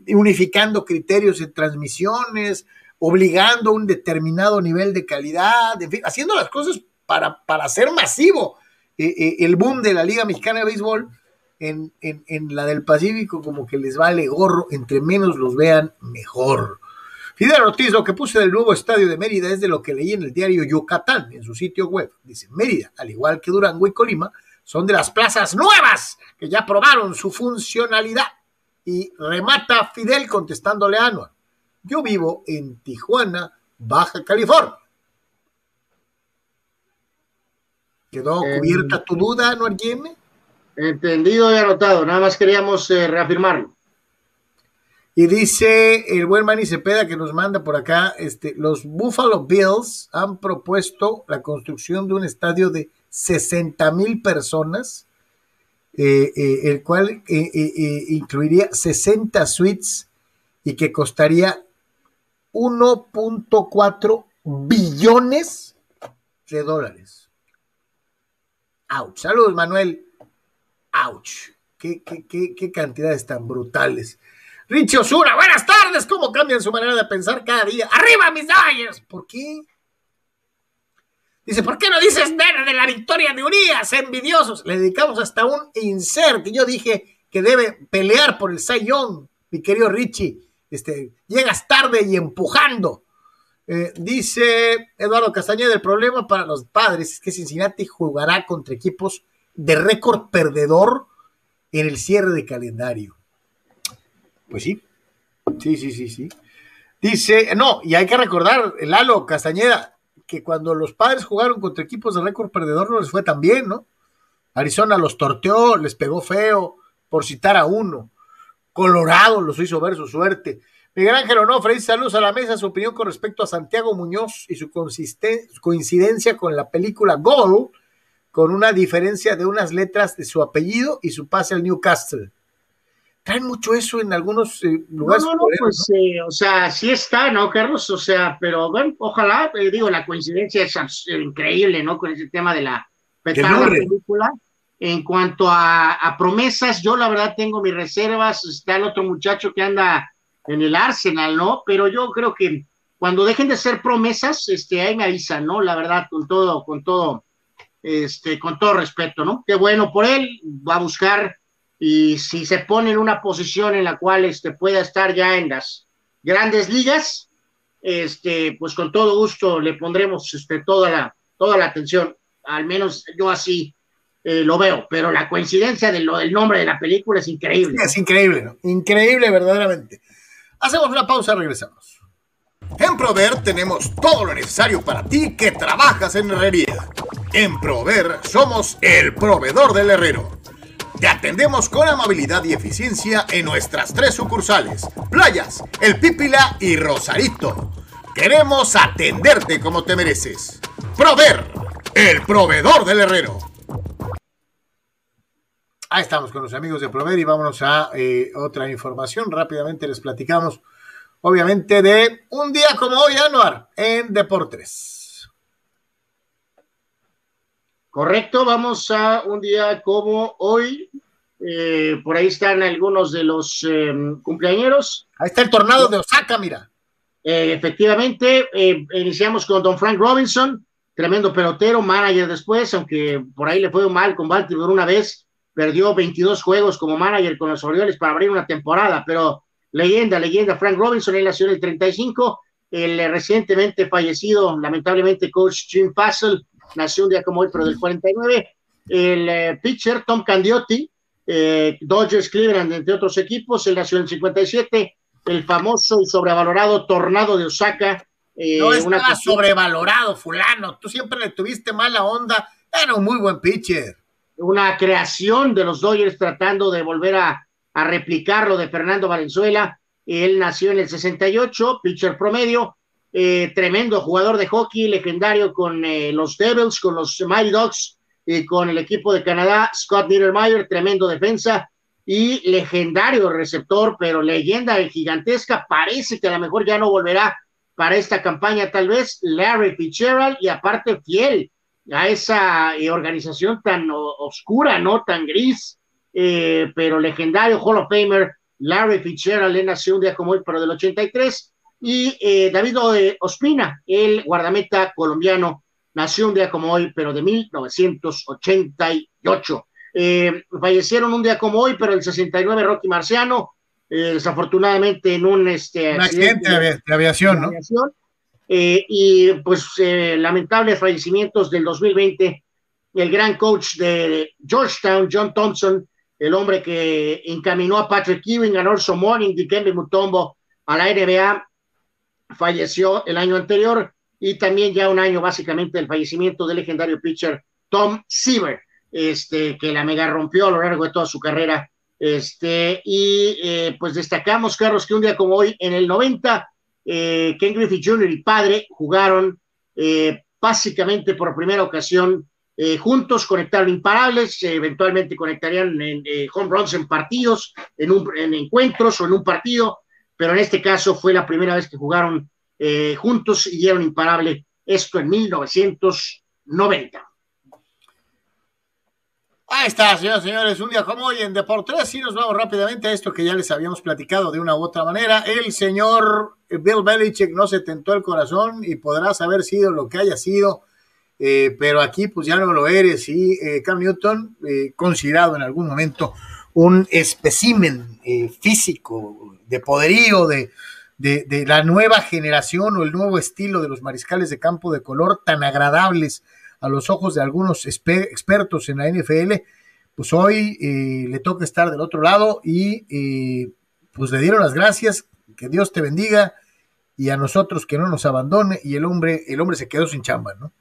unificando criterios de transmisiones, obligando un determinado nivel de calidad, en fin, haciendo las cosas para, para hacer masivo eh, eh, el boom de la Liga Mexicana de Béisbol. En, la del Pacífico como que les vale gorro, entre menos los vean, mejor. Fidel Ortiz, lo que puse del nuevo estadio de Mérida es de lo que leí en el diario Yucatán, en su sitio web. Dice, Mérida, al igual que Durango y Colima, son de las plazas nuevas que ya probaron su funcionalidad. Y remata Fidel contestándole a Anuar. Yo vivo en Tijuana, Baja California. ¿Quedó eh, cubierta tu duda, Anuar Yeme? Entendido y anotado, nada más queríamos eh, reafirmarlo. Y dice el buen Manny Cepeda que nos manda por acá, este, los Buffalo Bills han propuesto la construcción de un estadio de 60 mil personas, eh, el cual incluiría 60 suites y que costaría 1.4 billones de dólares. Ouch. Saludos, Manuel. Ouch. Qué, qué, cantidades tan brutales. Richie Osura, buenas tardes. ¿Cómo cambian su manera de pensar cada día? ¡Arriba, mis Dodgers! ¿Por qué? Dice, ¿por qué no dices nada de la victoria de Urias? Envidiosos. Le dedicamos hasta un insert. Yo dije que debe pelear por el Sayón, mi querido Richie. Este, llegas tarde y empujando. Eh, dice Eduardo Castañeda, el problema para los padres es que Cincinnati jugará contra equipos de récord perdedor en el cierre de calendario. Pues sí, sí, sí, sí, sí. Dice, no, y hay que recordar, Lalo Castañeda, que cuando los padres jugaron contra equipos de récord perdedor no les fue tan bien, ¿no? Arizona los torteó, les pegó feo, por citar a uno. Colorado los hizo ver su suerte. Miguel Ángel Onofre saludos a la mesa, su opinión con respecto a Santiago Muñoz y su coincidencia con la película Goal, con una diferencia de unas letras de su apellido y su pase al Newcastle. Traen mucho eso en algunos eh, lugares. No, no, pues, eh, o sea, sí está, ¿no, Carlos? O sea, pero bueno, ojalá, eh, digo, la coincidencia es increíble, ¿no? Con ese tema de la, película. En cuanto a, promesas, yo la verdad tengo mis reservas. Está el otro muchacho que anda en el Arsenal, ¿no? Pero yo creo que cuando dejen de ser promesas, este, ahí me avisan, ¿no? La verdad, con todo, con todo, este, con todo respeto, ¿no? Qué bueno por él, va a buscar y si se pone en una posición en la cual este, pueda estar ya en las grandes ligas, este, pues con todo gusto le pondremos este, toda, la, toda la atención, al menos yo así eh, lo veo, pero la coincidencia del nombre de la película es increíble. es increíble, ¿no? Increíble verdaderamente. Hacemos una pausa, regresamos. En Prover tenemos todo lo necesario para ti que trabajas en herrería. En Prover somos el proveedor del herrero Te atendemos con amabilidad y eficiencia en nuestras tres sucursales, Playas, El Pípila y Rosarito. Queremos atenderte como te mereces. Prover, el proveedor del herrero. Ahí estamos con los amigos de Prover y vámonos a eh, otra información. Rápidamente les platicamos, obviamente, de un día como hoy, Anuar, en Deportes. Correcto, vamos a un día como hoy. Eh, por ahí están algunos de los eh, cumpleañeros. Ahí está el tornado de Osaka, mira. Eh, efectivamente, eh, iniciamos con Don Frank Robinson, tremendo pelotero, manager después, aunque por ahí le fue mal con Baltimore una vez, perdió 22 juegos como manager con los Orioles para abrir una temporada, pero leyenda, leyenda, Frank Robinson, él nació en el 35, el recientemente fallecido, lamentablemente, coach Jim Fassel, nació un día como hoy, pero del 49, el eh, pitcher Tom Candiotti, eh, Dodgers, Cleveland, entre otros equipos, él nació en el 57, el famoso y sobrevalorado Tornado de Osaka. Eh, no está una... sobrevalorado, fulano, tú siempre le tuviste mala onda, era un muy buen pitcher. Una creación de los Dodgers tratando de volver a, a replicar lo de Fernando Valenzuela. Él nació en el 68, pitcher promedio, eh, tremendo jugador de hockey, legendario con eh, los Devils, con los Mighty Dogs y con el equipo de Canadá, Scott Niedermayer, tremendo defensa y legendario receptor, pero leyenda gigantesca. Parece que a lo mejor ya no volverá para esta campaña, tal vez Larry Fitzgerald, y aparte fiel a esa eh, organización tan oscura, no tan gris, eh, pero legendario Hall of Famer Larry Fitzgerald, le nació un día como hoy, pero del 83, y eh, David Ospina, el guardameta colombiano, nació un día como hoy, pero de 1988. Eh, fallecieron un día como hoy, pero el 69 Rocky Marciano, eh, desafortunadamente en un, este, un accidente, de, de, aviación, ¿no? Aviación, eh, y pues lamentables fallecimientos del 2020, el gran coach de Georgetown, John Thompson, el hombre que encaminó a Patrick Ewing, a Orso Morning, Dikembe Mutombo a la NBA, falleció el año anterior y también ya un año básicamente del fallecimiento del legendario pitcher Tom Seaver este, que la mega rompió a lo largo de toda su carrera. Este, y eh, pues destacamos, Carlos, que un día como hoy, en el 90, eh, Ken Griffey Jr. y padre jugaron eh, básicamente por primera ocasión juntos, conectaron imparables, eventualmente conectarían en, home runs en partidos, en, un, en encuentros o en un partido, pero en este caso fue la primera vez que jugaron juntos y dieron imparable esto en 1990. Ahí está, señoras y señores, un día como hoy en Deportes y nos vamos rápidamente a esto que ya les habíamos platicado de una u otra manera. El señor Bill Belichick no se tentó el corazón y podrás haber sido lo que haya sido, eh, pero aquí pues ya no lo eres y eh, Cam Newton, eh, considerado en algún momento un especímen eh, físico de poderío de, de, la nueva generación o el nuevo estilo de los mariscales de campo de color tan agradables a los ojos de algunos expertos en la NFL, pues hoy eh, le toca estar del otro lado y eh, pues le dieron las gracias, que Dios te bendiga y a nosotros que no nos abandone y el hombre, el hombre se quedó sin chamba, ¿no?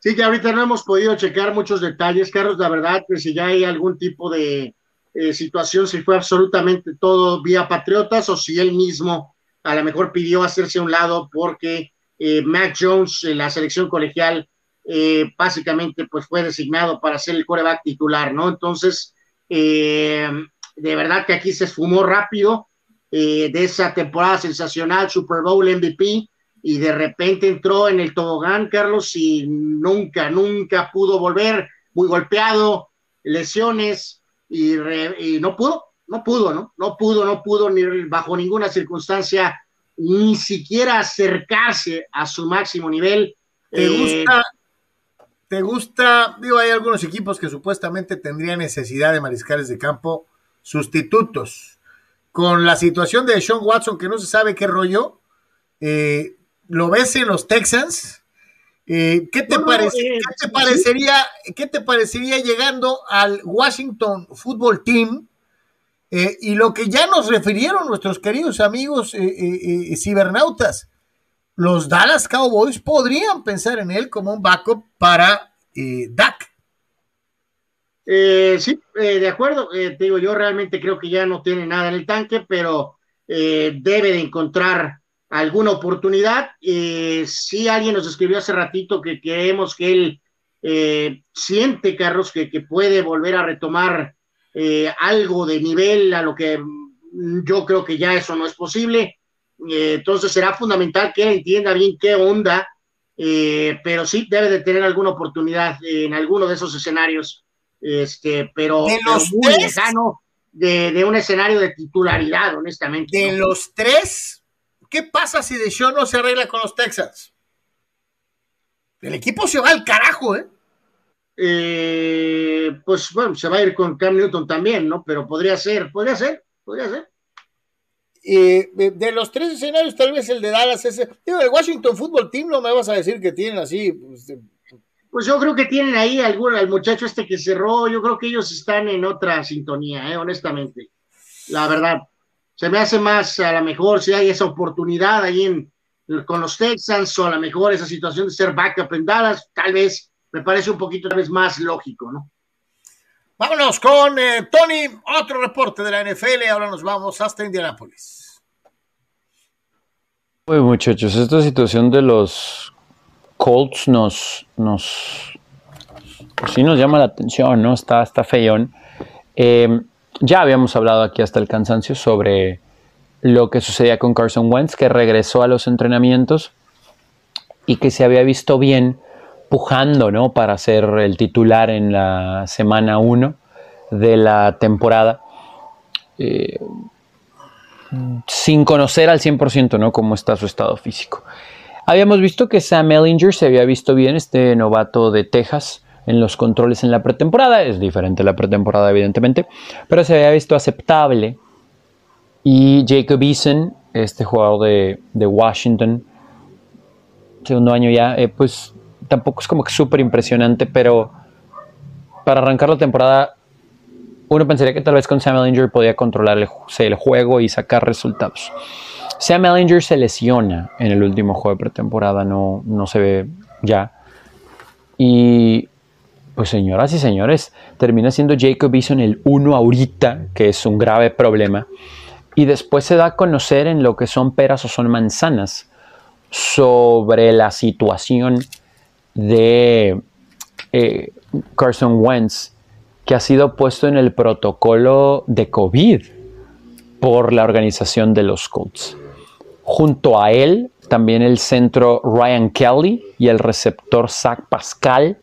Sí, que ahorita no hemos podido checar muchos detalles, Carlos, la verdad, que si ya hay algún tipo de eh, situación, si fue absolutamente todo vía Patriotas o si él mismo a lo mejor pidió hacerse a un lado porque eh, Mac Jones, la selección colegial, eh, básicamente pues fue designado para ser el coreback titular, ¿no? Entonces, eh, de verdad que aquí se esfumó rápido eh, de esa temporada sensacional, Super Bowl MVP, y de repente entró en el tobogán, Carlos, y nunca, nunca pudo volver, muy golpeado, lesiones, y, re, y no pudo, no pudo, ¿no? No pudo, no pudo, ni bajo ninguna circunstancia, ni siquiera acercarse a su máximo nivel. ¿Te gusta, ¿Te gusta? Digo, hay algunos equipos que supuestamente tendrían necesidad de mariscales de campo sustitutos. Con la situación de Sean Watson, que no se sabe qué rollo, eh, ¿lo ves en los Texans? Eh, ¿qué, te parece- eh, qué te sí. parecería, ¿Qué te parecería llegando al Washington Football Team? Eh, y lo que ya nos refirieron nuestros queridos amigos eh, eh, eh, cibernautas, los Dallas Cowboys podrían pensar en él como un backup para eh, Dak. Eh, sí, eh, de acuerdo. te digo, yo realmente creo que ya no tiene nada en el tanque, pero debe de encontrar alguna oportunidad. si alguien nos escribió hace ratito que creemos que él siente, Carlos, que, que, puede volver a retomar algo de nivel a lo que yo creo que ya eso no es posible. Eh, entonces será fundamental que él entienda bien qué onda, eh, pero sí debe de tener alguna oportunidad en alguno de esos escenarios, este, pero, muy lejano de, un escenario de titularidad, honestamente. De los tres, ¿qué pasa si Deshaun no se arregla con los Texans? El equipo se va al carajo, ¿eh? ¿eh? pues bueno, se va a ir con Cam Newton también, ¿no? Pero podría ser, podría ser podría ser. de los tres escenarios, tal vez el de Dallas, ese, digo, el Washington Football Team, no me vas a decir que tienen así. Pues, pues yo creo que tienen ahí algún, al muchacho este que cerró, yo creo que ellos están en otra sintonía, eh, honestamente. La verdad, se me hace más, a lo mejor, si hay esa oportunidad ahí en, con los Texans, o a lo mejor esa situación de ser backup en Dallas, tal vez me parece un poquito tal vez más lógico, ¿no? Vámonos con eh, Tony, otro reporte de la NFL. Ahora nos vamos hasta Indianápolis. Pues muchachos, esta situación de los Colts nos, nos, pues sí nos llama la atención, ¿no? Está, está feyón. Eh, ya habíamos hablado aquí hasta el cansancio sobre lo que sucedía con Carson Wentz, que regresó a los entrenamientos y que se había visto bien pujando ¿no? para ser el titular en la semana 1 de la temporada. Eh, sin conocer al 100% ¿no? cómo está su estado físico. Habíamos visto que Sam Ellinger se había visto bien, este novato de Texas, en los controles en la pretemporada. Es diferente la pretemporada, evidentemente, pero se había visto aceptable. Y Jacob Eason, este jugador de, Washington, segundo año ya, eh, pues tampoco es como que súper impresionante, pero para arrancar la temporada, uno pensaría que tal vez con Sam Ellinger podía controlar el, juego y sacar resultados. Sam Ellinger se lesiona en el último juego de pretemporada, no, no se ve ya. Y pues señoras y señores, termina siendo Jacob Eason el uno ahorita, que es un grave problema. Y después se da a conocer en lo que son peras o son manzanas sobre la situación de eh, Carson Wentz que ha sido puesto en el protocolo de COVID por la organización de los Colts. Junto a él, también el centro Ryan Kelly y el receptor Zach Pascal,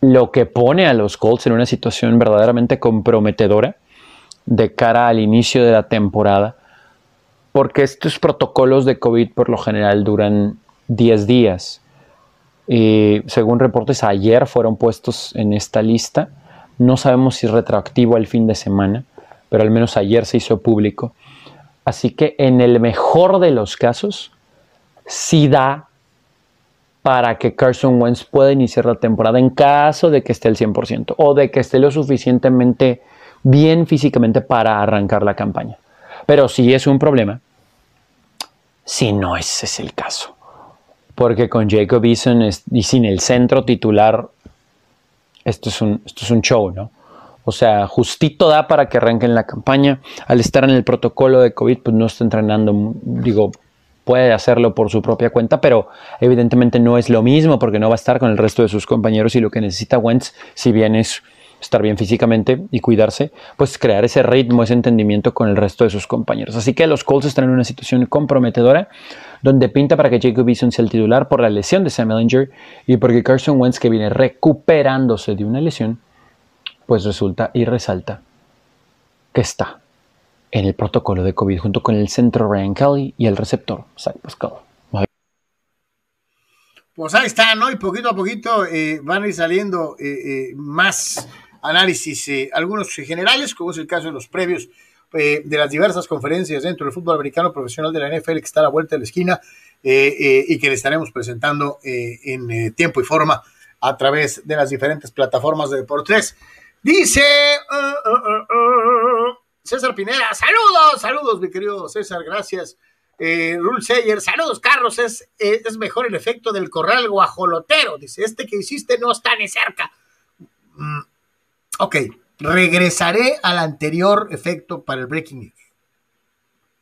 lo que pone a los Colts en una situación verdaderamente comprometedora de cara al inicio de la temporada, porque estos protocolos de COVID por lo general duran 10 días y según reportes, ayer fueron puestos en esta lista. No sabemos si es retroactivo al fin de semana, pero al menos ayer se hizo público. Así que en el mejor de los casos, sí da para que Carson Wentz pueda iniciar la temporada en caso de que esté al 100% o de que esté lo suficientemente bien físicamente para arrancar la campaña. Pero si es un problema, si no ese es el caso porque con Jacob Eason y sin el centro titular, esto es, un, esto es un show, ¿no? O sea, justito da para que arranquen la campaña. Al estar en el protocolo de COVID, pues no está entrenando, digo, puede hacerlo por su propia cuenta, pero evidentemente no es lo mismo porque no va a estar con el resto de sus compañeros y lo que necesita Wentz, si bien es estar bien físicamente y cuidarse, pues crear ese ritmo, ese entendimiento con el resto de sus compañeros. Así que los Colts están en una situación comprometedora donde pinta para que Jacob Eason sea el titular por la lesión de Sam Ellinger y porque Carson Wentz, que viene recuperándose de una lesión, pues resulta y resalta que está en el protocolo de COVID junto con el centro Ryan Kelly y el receptor Zach Pascal. Pues ahí está, ¿no? Y poquito a poquito eh, van a ir saliendo eh, eh, más análisis, algunos generales, como es el caso de los previos de las diversas conferencias dentro del fútbol americano profesional de la NFL que está a la vuelta de la esquina y que le estaremos presentando en tiempo y forma a través de las diferentes plataformas de Deportes. Dice uh, uh, uh, César Pineda, saludos, saludos, mi querido César, gracias. Rule Sayer, saludos, Carlos, es, es mejor el efecto del corral guajolotero. Dice, este que hiciste no está ni cerca. Mm, Ok, regresaré al anterior efecto para el breaking news.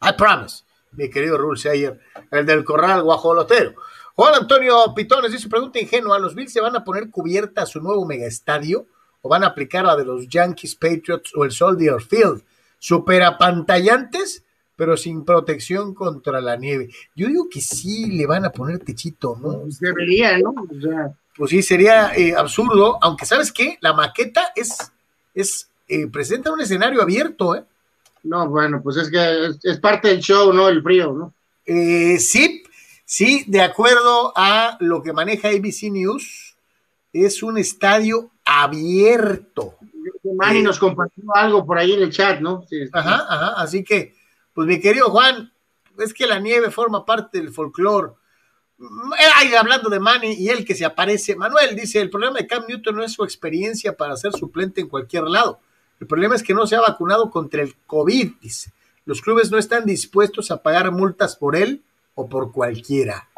I promise, mi querido Rule Sayer, el del corral guajolotero. Juan Antonio Pitones dice, pregunta ingenua, ¿los Bills se van a poner cubierta a su nuevo megaestadio o van a aplicar la de los Yankees, Patriots o el Soldier Field? Super apantallantes, pero sin protección contra la nieve. Yo digo que sí le van a poner techito, ¿no? Pues debería, ¿no? O sea, Pues sí, sería eh, absurdo, aunque ¿sabes qué? La maqueta es, es eh, presenta un escenario abierto, ¿eh? no, bueno, pues es que es, es parte del show, ¿no? El frío, ¿no? Eh, sí, sí, de acuerdo a lo que maneja ABC News, es un estadio abierto. Manny nos compartió algo por ahí en el chat, ¿no? Sí. Ajá, ajá, así que, pues mi querido Juan, es que la nieve forma parte del folclore. Mm, Ay, hablando de Manny y él que se aparece, Manuel dice, el problema de Cam Newton no es su experiencia para ser suplente en cualquier lado. El problema es que no se ha vacunado contra el COVID, dice. Los clubes no están dispuestos a pagar multas por él o por cualquiera.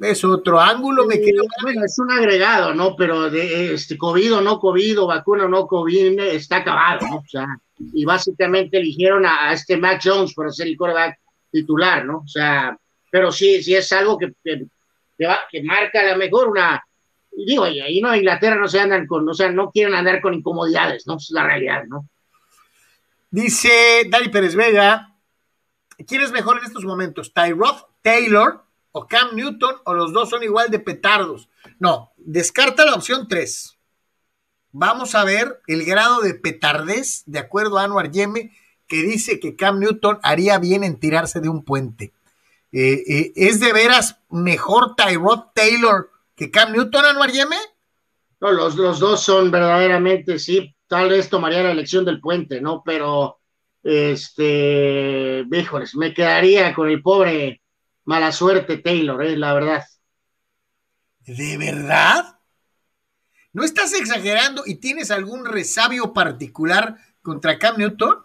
Es otro ángulo, me querido Eh, bueno, es un agregado, ¿no? Pero de este COVID o no COVID o vacuna o no COVID está acabado, ¿no? O sea, y básicamente eligieron a, a este Matt Jones para ser el quarterback titular, ¿no? O sea, pero sí, sí es algo que, que, que va- que marca a lo mejor una. y Digo, y ahí no, Inglaterra no se andan con, o sea, no quieren andar con incomodidades, ¿no? Es la realidad, ¿no? Dice Dani Pérez Vega, ¿quién es mejor en estos momentos? ¿Tyrod Taylor o Cam Newton o los dos son igual de petardos? No, descarta la opción 3. Vamos a ver el grado de petardez de acuerdo a Anwar Yeme que dice que Cam Newton haría bien en tirarse de un puente. Eh, eh, ¿Es de veras mejor Tyrod Taylor que Cam Newton, Anwar Yeme? No, los, los dos son verdaderamente, sí, tal vez tomaría la elección del puente, ¿no? Pero, este, híjoles, me quedaría con el pobre mala suerte Taylor, eh, la verdad. ¿De verdad? ¿No estás exagerando y tienes algún resabio particular contra Cam Newton?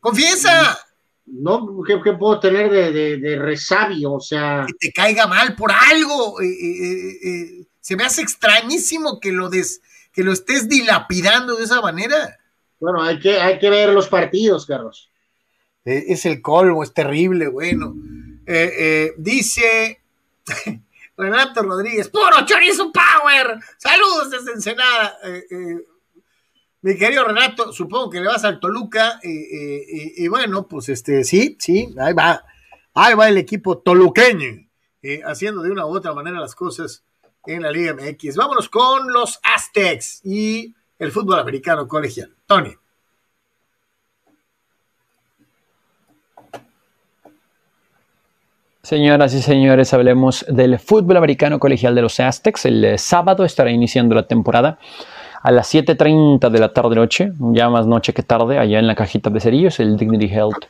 ¡Confiesa! No, ¿qué, qué puedo tener de, de, de resabio? O sea, Que te caiga mal por algo. Eh, eh, se me hace extrañísimo que lo, des, que lo estés dilapidando de esa manera. bueno, hay que, hay que ver los partidos, Carlos. Es el colmo, es terrible, bueno. Eh, eh, dice Renato Rodríguez, puro chorizo power. Saludos desde Ensenada. Eh, mi querido Renato, supongo que le vas al Toluca. y bueno, pues este, sí, sí, ahí va. Ahí va el equipo toluqueño, haciendo de una u otra manera las cosas en la Liga MX. Vámonos con los Aztecs y el fútbol americano colegial. Tony. Señoras y señores, hablemos del fútbol americano colegial de los Aztecs. El eh, sábado estará iniciando la temporada a las 7.30 de la tarde-noche, ya más noche que tarde, allá en la cajita de cerillos, el Dignity Health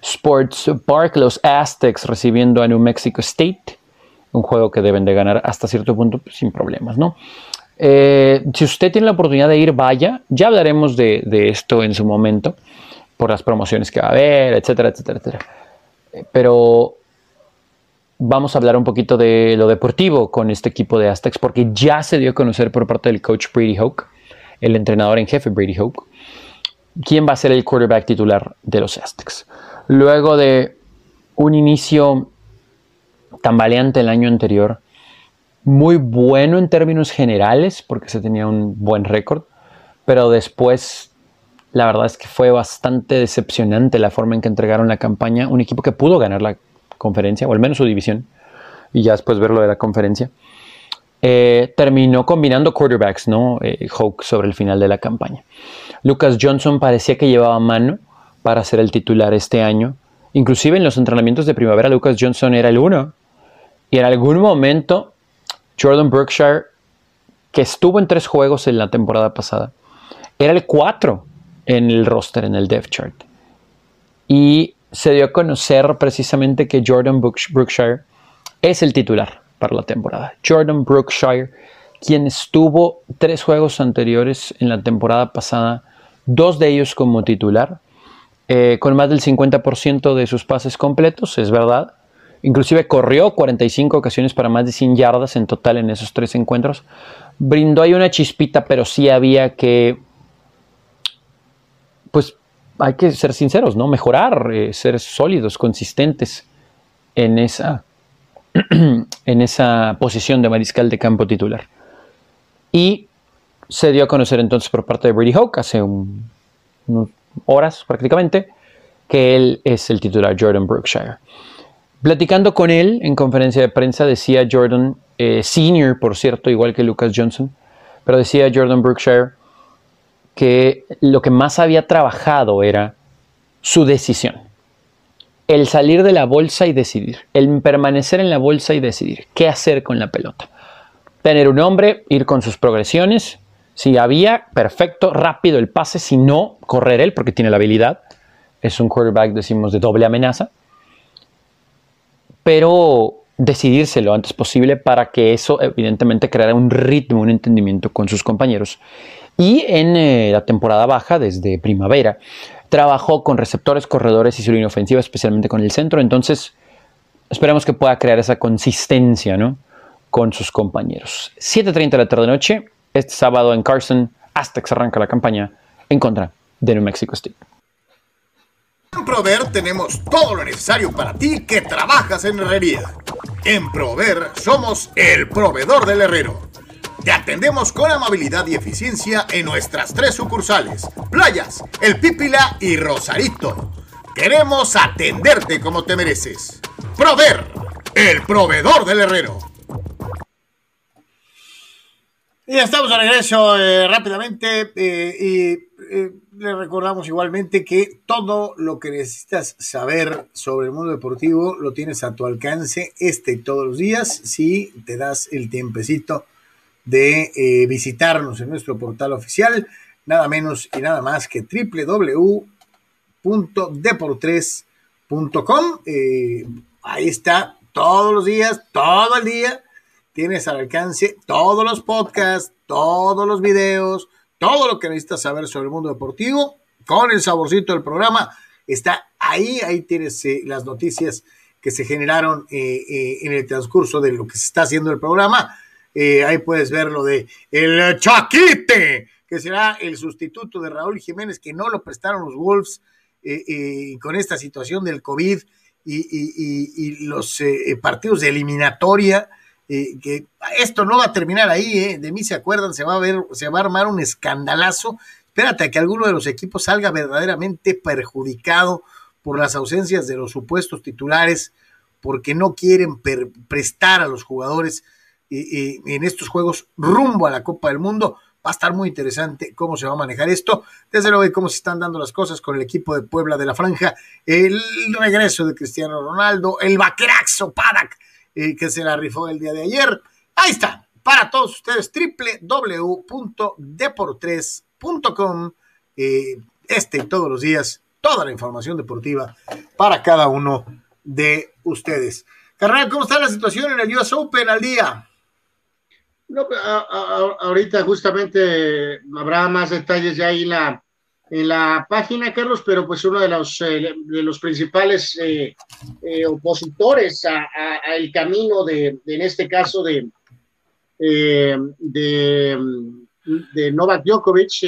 Sports Park. Los Aztecs recibiendo a New Mexico State, un juego que deben de ganar hasta cierto punto pues, sin problemas, ¿no? Eh, si usted tiene la oportunidad de ir, vaya. Ya hablaremos de, de esto en su momento, por las promociones que va a haber, etcétera, etcétera, etcétera. Eh, Pero vamos a hablar un poquito de lo deportivo con este equipo de Aztecs, porque ya se dio a conocer por parte del coach Brady Hoke, el entrenador en jefe Brady Hoke, quién va a ser el quarterback titular de los Aztecs. Luego de un inicio tambaleante el año anterior, muy bueno en términos generales, porque se tenía un buen récord, pero después la verdad es que fue bastante decepcionante la forma en que entregaron la campaña. Un equipo que pudo ganar la conferencia, o al menos su división, y ya después ver lo de la conferencia. Eh, terminó combinando quarterbacks, ¿no? Eh, sobre el final de la campaña. Lucas Johnson parecía que llevaba mano para ser el titular este año. Inclusive en los entrenamientos de primavera, Lucas Johnson era el uno. Y en algún momento, Jordan Brookshire, que estuvo en tres juegos en la temporada pasada, era el 4 en el roster, en el depth chart. Y se dio a conocer precisamente que Jordan Brookshire es el titular para la temporada. Jordan Brookshire, quien estuvo tres juegos anteriores en la temporada pasada, dos de ellos como titular, eh, con más del 50% de sus pases completos, es verdad, Inclusive corrió 45 ocasiones para más de 100 yardas en total en esos tres encuentros. Brindó ahí una chispita, pero sí había que, pues hay que ser sinceros, ¿no? Mejorar, eh, ser sólidos, consistentes en esa, en esa posición de mariscal de campo titular. Y se dio a conocer entonces por parte de Brady Hoke hace unas horas prácticamente que él es el titular Jordan Brookshire. Platicando con él en conferencia de prensa decía Jordan, eh, senior por cierto, igual que Lucas Johnson, pero decía Jordan Brookshire que lo que más había trabajado era su decisión. El salir de la bolsa y decidir, el permanecer en la bolsa y decidir qué hacer con la pelota. Tener un hombre, ir con sus progresiones, si había, perfecto, rápido el pase, si no, correr él porque tiene la habilidad. Es un quarterback, decimos, de doble amenaza. Pero decidirse lo antes posible para que eso evidentemente creara un ritmo, un entendimiento con sus compañeros. Y en eh, la temporada baja, desde primavera, trabajó con receptores, corredores y su línea ofensiva, especialmente con el centro. Entonces, esperamos que pueda crear esa consistencia ¿no? con sus compañeros. 7.30 de la tarde-noche, este sábado en Carson hasta que se arranca la campaña en contra de New Mexico State. En Prover tenemos todo lo necesario para ti que trabajas en herrería. En Prover somos el proveedor del herrero. Te atendemos con amabilidad y eficiencia en nuestras tres sucursales, Playas, El Pípila y Rosarito. Queremos atenderte como te mereces. Prover, el proveedor del herrero. Y estamos de regreso eh, rápidamente eh, y eh, le recordamos igualmente que todo lo que necesitas saber sobre el mundo deportivo lo tienes a tu alcance este y todos los días si te das el tiempecito de visitarnos en nuestro portal oficial, nada menos y nada más que www.deportres.com. ahí está todos los días, todo el día tienes al alcance todos los podcasts, todos los videos, todo lo que necesitas saber sobre el mundo deportivo, con el saborcito del programa, está ahí, ahí tienes eh, las noticias que se generaron eh, eh, en el transcurso de lo que se está haciendo el programa. Ahí puedes ver lo de el Chaquite, que será el sustituto de Raúl Jiménez, que no lo prestaron los Wolves con esta situación del COVID y los partidos de eliminatoria eh, que esto no va a terminar ahí, eh, de mí se acuerdan, se va a ver, se va a armar un escandalazo. Espérate a que alguno de los equipos salga verdaderamente perjudicado por las ausencias de los supuestos titulares, porque no quieren prestar a los jugadores eh, en estos juegos rumbo a la Copa del Mundo. Va a estar muy interesante cómo se va a manejar esto. Desde luego, cómo se están dando las cosas con el equipo de Puebla de la Franja, el regreso de Cristiano Ronaldo, el vaqueraxo Padak que se la rifó el día de ayer. Ahí está, para todos ustedes, www.deportres.com. Eh, este y todos los días, toda la información deportiva para cada uno de ustedes. Carnal, ¿cómo está la situación en el US Open al día? No, ahorita justamente habrá más detalles ya ahí la, en la página, Carlos, pero pues uno de los, eh, de los principales eh, eh, opositores al camino de, en este caso, de, de, de, Novak Djokovic,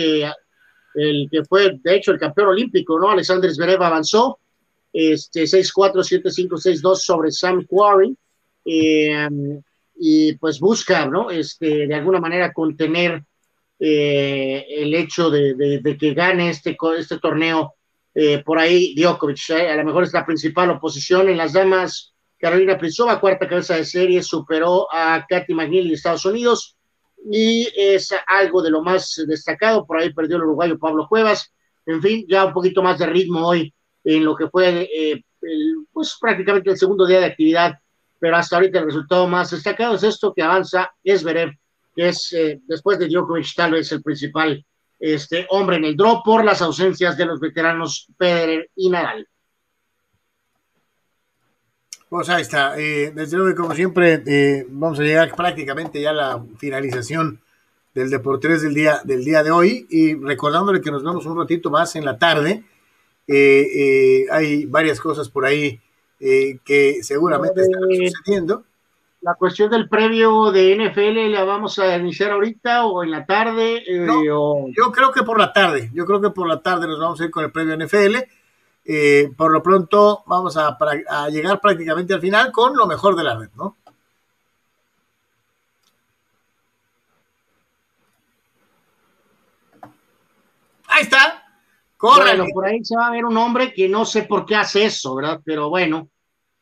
el que fue, de hecho, el campeón olímpico, ¿no? Alexander Zverev avanzó, este, 6-4, 7-5, 6-2 sobre Sam Quarry, y pues busca, ¿no? Este, de alguna manera contener eh, el hecho de, que gane este, este torneo eh, por ahí Djokovic. Eh, a lo mejor es la principal oposición en las damas. Carolina Pliskova, cuarta cabeza de serie, superó a Katy McNeil de Estados Unidos y es algo de lo más destacado. Por ahí perdió el uruguayo Pablo Cuevas. En fin, ya un poquito más de ritmo hoy en lo que fue pues prácticamente el segundo día de actividad, pero hasta ahorita el resultado más destacado es esto que avanza es Verev que es eh, después de Djokovic tal vez el principal este, hombre en el draw por las ausencias de los veteranos Federer y Nadal. Pues ahí está. Eh, desde luego, como siempre, eh, vamos a llegar prácticamente ya a la finalización del Deportes del día, del día de hoy y recordándole que nos vemos un ratito más en la tarde. hay varias cosas por ahí eh, que seguramente estará sucediendo. La cuestión del previo de NFL la vamos a iniciar ahorita o en la tarde. Eh, yo creo que por la tarde, yo creo que por la tarde nos vamos a ir con el previo NFL. Eh, por lo pronto vamos a, a, llegar prácticamente al final con lo mejor de la red, ¿no? Ahí está. Bueno, por ahí se va a ver un hombre que no sé por qué hace eso, ¿verdad? Pero bueno.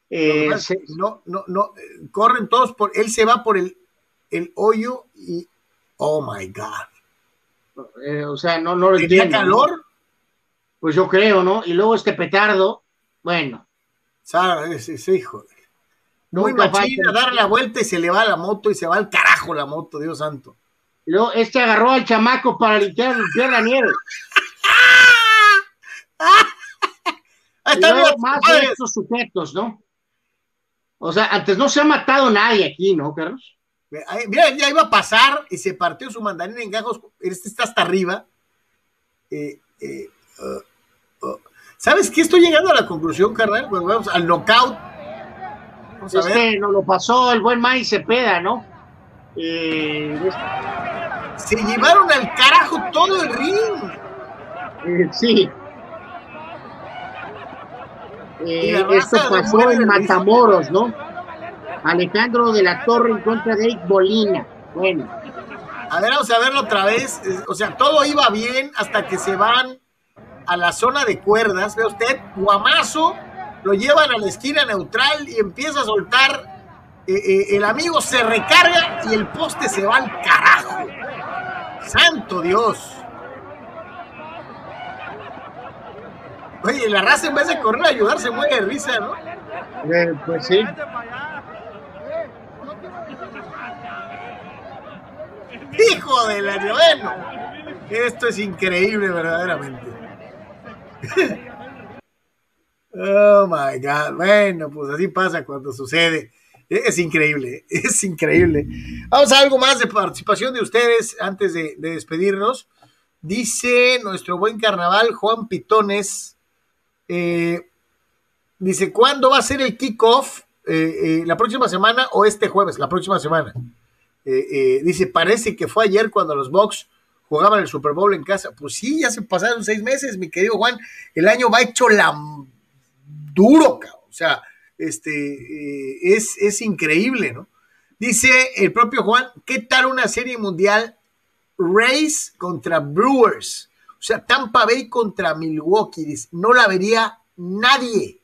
Eh, no, no, no, corren todos por, él se va por el, el hoyo y, oh my God. Eh, o sea, no, no lo entiendo. calor? Pues yo creo, ¿no? Y luego este petardo, bueno. ¿Sabes? Ese hijo. Muy machina, dar la vuelta y se le va la moto y se va al carajo la moto, Dios santo. Y luego este agarró al chamaco para limpiar, limpiar la nieve. Ahí más de estos sujetos, ¿no? O sea, antes no se ha matado nadie aquí, ¿no, Carlos? Mira, ya iba a pasar y se partió su mandarín en gajos. Este está hasta arriba. Eh, eh, uh, uh. ¿Sabes qué? Estoy llegando a la conclusión, carnal. Cuando vamos al knockout. Vamos a ver. nos lo pasó el buen Mike Cepeda, ¿no? Eh, se llevaron al carajo todo el ring. sí. Eh, esto pasó en Matamoros, ¿no? Alejandro de la Torre en contra de Bolina. Bueno. A ver, vamos a verlo otra vez. O sea, todo iba bien hasta que se van a la zona de cuerdas. Ve usted, guamazo, lo llevan a la esquina neutral y empieza a soltar. Eh, eh, el amigo se recarga y el poste se va al carajo. Santo Dios. Oye, la raza en vez de correr a ayudar se muere de risa, ¿no? Eh, pues sí. Hijo de la bueno. Esto es increíble, verdaderamente. oh my God. Bueno, pues así pasa cuando sucede. Es increíble, es increíble. Vamos a algo más de participación de ustedes antes de, de despedirnos. Dice nuestro buen carnaval Juan Pitones eh, dice, ¿cuándo va a ser el kickoff? Eh, eh, ¿La próxima semana o este jueves? La próxima semana. dice, parece que fue ayer cuando los Bucks jugaban el Super Bowl en casa. Pues sí, ya se pasaron seis meses, mi querido Juan. El año va hecho la duro, o sea, este, es, es increíble, ¿no? Dice el propio Juan, ¿qué tal una serie mundial Rays contra Brewers? O sea, Tampa Bay contra Milwaukee, no la vería nadie.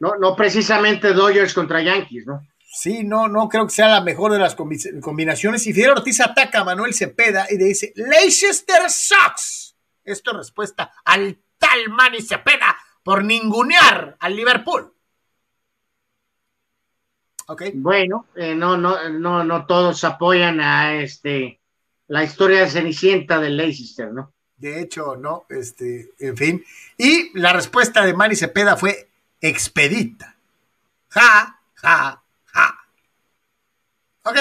No, no precisamente Dodgers contra Yankees, ¿no? Sí, no, no creo que sea la mejor de las combinaciones. Y Fidel Ortiz ataca a Manuel Cepeda y le dice, Leicester sucks. Esto es respuesta al tal Manny Cepeda por ningunear al Liverpool. Okay. Bueno, eh, no, no, no, no todos apoyan a este la historia de Cenicienta del Leicester, ¿no? De hecho, no, este, en fin. Y la respuesta de Mari Cepeda fue expedita. Ja, ja, ja. Ok.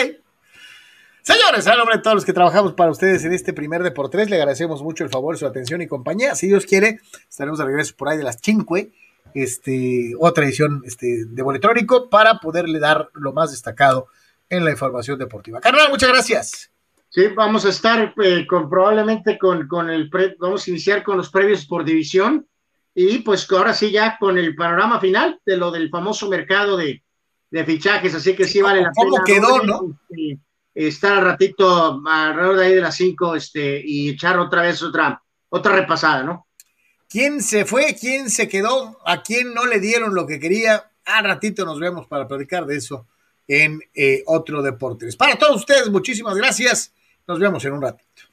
Señores, a nombre de todos los que trabajamos para ustedes en este primer de por tres, le agradecemos mucho el favor, su atención y compañía. Si Dios quiere, estaremos de regreso por ahí de las 5, este, otra edición este, de Boletrónico, para poderle dar lo más destacado en la información deportiva. Carnal, muchas gracias. Sí, vamos a estar eh, con, probablemente con, con el, vamos a iniciar con los previos por división y pues ahora sí ya con el panorama final de lo del famoso mercado de, fichajes, así que sí, vale la pena. ¿Cómo quedó, no? Este, estar al ratito alrededor de ahí de las 5 este, y echar otra vez otra, otra repasada, ¿no? ¿Quién se fue? ¿Quién se quedó? ¿A quién no le dieron lo que quería? Al ratito nos vemos para platicar de eso en eh, otro Deportes. Para todos ustedes, muchísimas gracias. Nos vemos en un ratito.